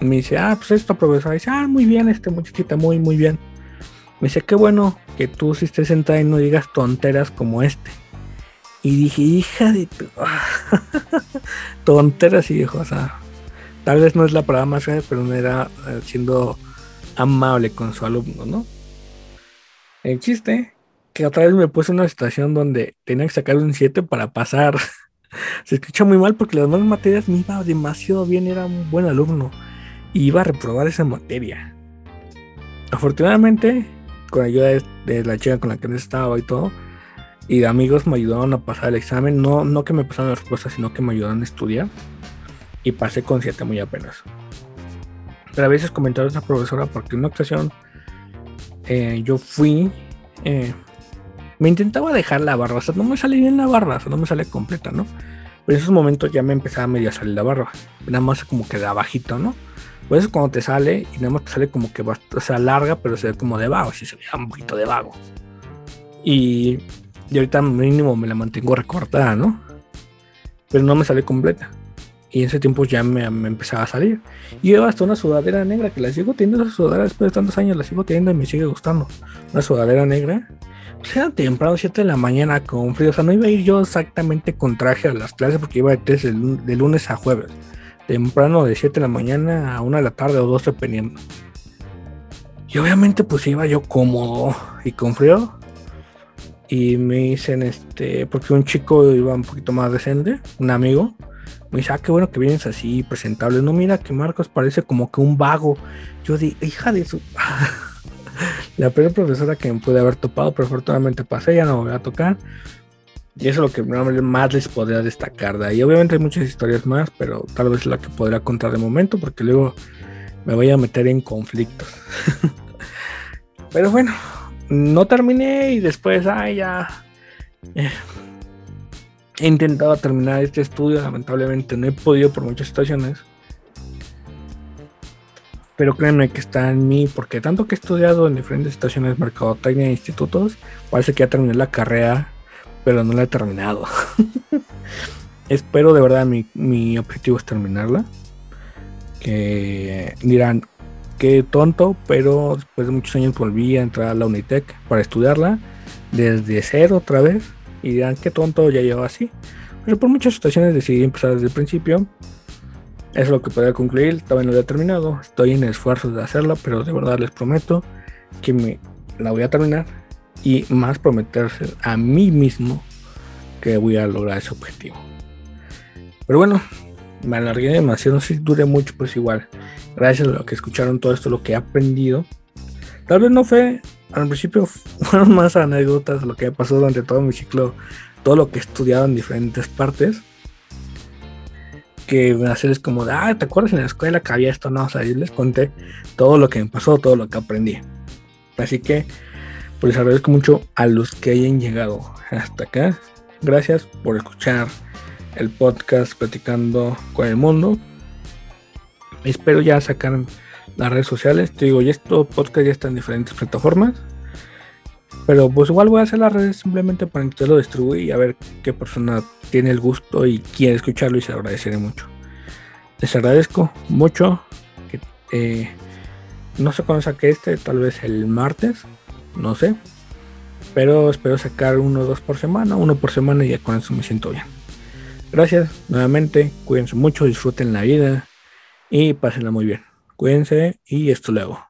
Me dice, ah, pues esta profesora dice, ah, muy bien, este muchachita, muy, muy bien. Me dice, qué bueno que tú si estés sentada y no digas tonteras como este. Y dije, hija de tu... tonteras, y dijo, o sea, tal vez no es la palabra más grande, pero no era eh, siendo amable con su alumno, ¿no? El chiste, que otra vez me puse en una situación donde tenía que sacar un 7 para pasar. Se escucha muy mal porque las demás materias me iba demasiado bien, era un buen alumno. iba a reprobar esa materia. Afortunadamente, con ayuda de, la chica con la que estaba y todo, y de amigos me ayudaron a pasar el examen. No, no que me pasaran las respuestas, sino que me ayudaron a estudiar. Y pasé con 7 muy apenas. Pero a veces comentaron a esa profesora porque en una ocasión eh, yo fui. Eh, me intentaba dejar la barba, o sea, no me sale bien la barba, o sea, no me sale completa, ¿no? Pero en esos momentos ya me empezaba medio a salir la barba, nada más como que de abajito, ¿no? Por eso cuando te sale y nada más te sale como que, o sea, larga, pero se ve como de vago, si se ve un poquito de vago. Y, y ahorita mínimo me la mantengo recortada, ¿no? Pero no me sale completa. Y en ese tiempo ya me, empezaba a salir. Y llevo hasta una sudadera negra que la sigo teniendo. Esa sudadera después de tantos años la sigo teniendo y me sigue gustando. Una sudadera negra. Pues era temprano, 7 de la mañana con frío. O sea, no iba a ir yo exactamente con traje a las clases porque iba de, de lunes a jueves. Temprano de 7 de la mañana a 1 de la tarde o 2 dependiendo. Y obviamente pues iba yo cómodo y con frío. Y me dicen este, porque un chico iba un poquito más decente, un amigo me dice, ah, qué bueno que vienes así presentable. No, mira que Marcos parece como que un vago. Yo di, hija de su. la primera profesora que me pude haber topado, pero afortunadamente pasé, ya no me voy a tocar. Y eso es lo que más les podría destacar de ahí. Obviamente hay muchas historias más, pero tal vez la que podría contar de momento, porque luego me voy a meter en conflictos. pero bueno, no terminé y después, ay, ya. He intentado terminar este estudio, lamentablemente no he podido por muchas situaciones. Pero créanme que está en mí, porque tanto que he estudiado en diferentes situaciones, mercadotecnia e institutos, parece que ya terminé la carrera, pero no la he terminado. Espero de verdad, mi, mi objetivo es terminarla. Que dirán, qué tonto, pero después de muchos años volví a entrar a la Unitec para estudiarla desde cero otra vez y dirán, qué tonto, ya llevo así. Pero por muchas situaciones decidí empezar desde el principio. Es lo que podría concluir. Todavía no lo he terminado. Estoy en esfuerzos de hacerlo, pero de verdad les prometo que me la voy a terminar. Y más prometerse a mí mismo que voy a lograr ese objetivo. Pero bueno, me alargué demasiado. Si dure mucho, pues igual. Gracias a lo que escucharon todo esto, lo que he aprendido. Tal vez no fue al principio fueron más anécdotas lo que pasó durante todo mi ciclo, todo lo que he estudiado en diferentes partes. Que hacerles como de, ah, ¿te acuerdas en la escuela que había esto? No, o sea, yo les conté todo lo que me pasó, todo lo que aprendí. Así que, pues les agradezco mucho a los que hayan llegado hasta acá. Gracias por escuchar el podcast Platicando con el Mundo. Espero ya sacar las redes sociales. Te digo, ya esto podcast ya está en diferentes plataformas. Pero pues igual voy a hacer las redes simplemente para que lo distribuya y a ver qué persona tiene el gusto y quiere escucharlo y se agradeceré mucho. Les agradezco mucho. Que, eh, no sé cuándo saqué este, tal vez el martes, no sé. Pero espero sacar uno o dos por semana, uno por semana y ya con eso me siento bien. Gracias nuevamente, cuídense mucho, disfruten la vida y pásenla muy bien. Cuídense y esto luego.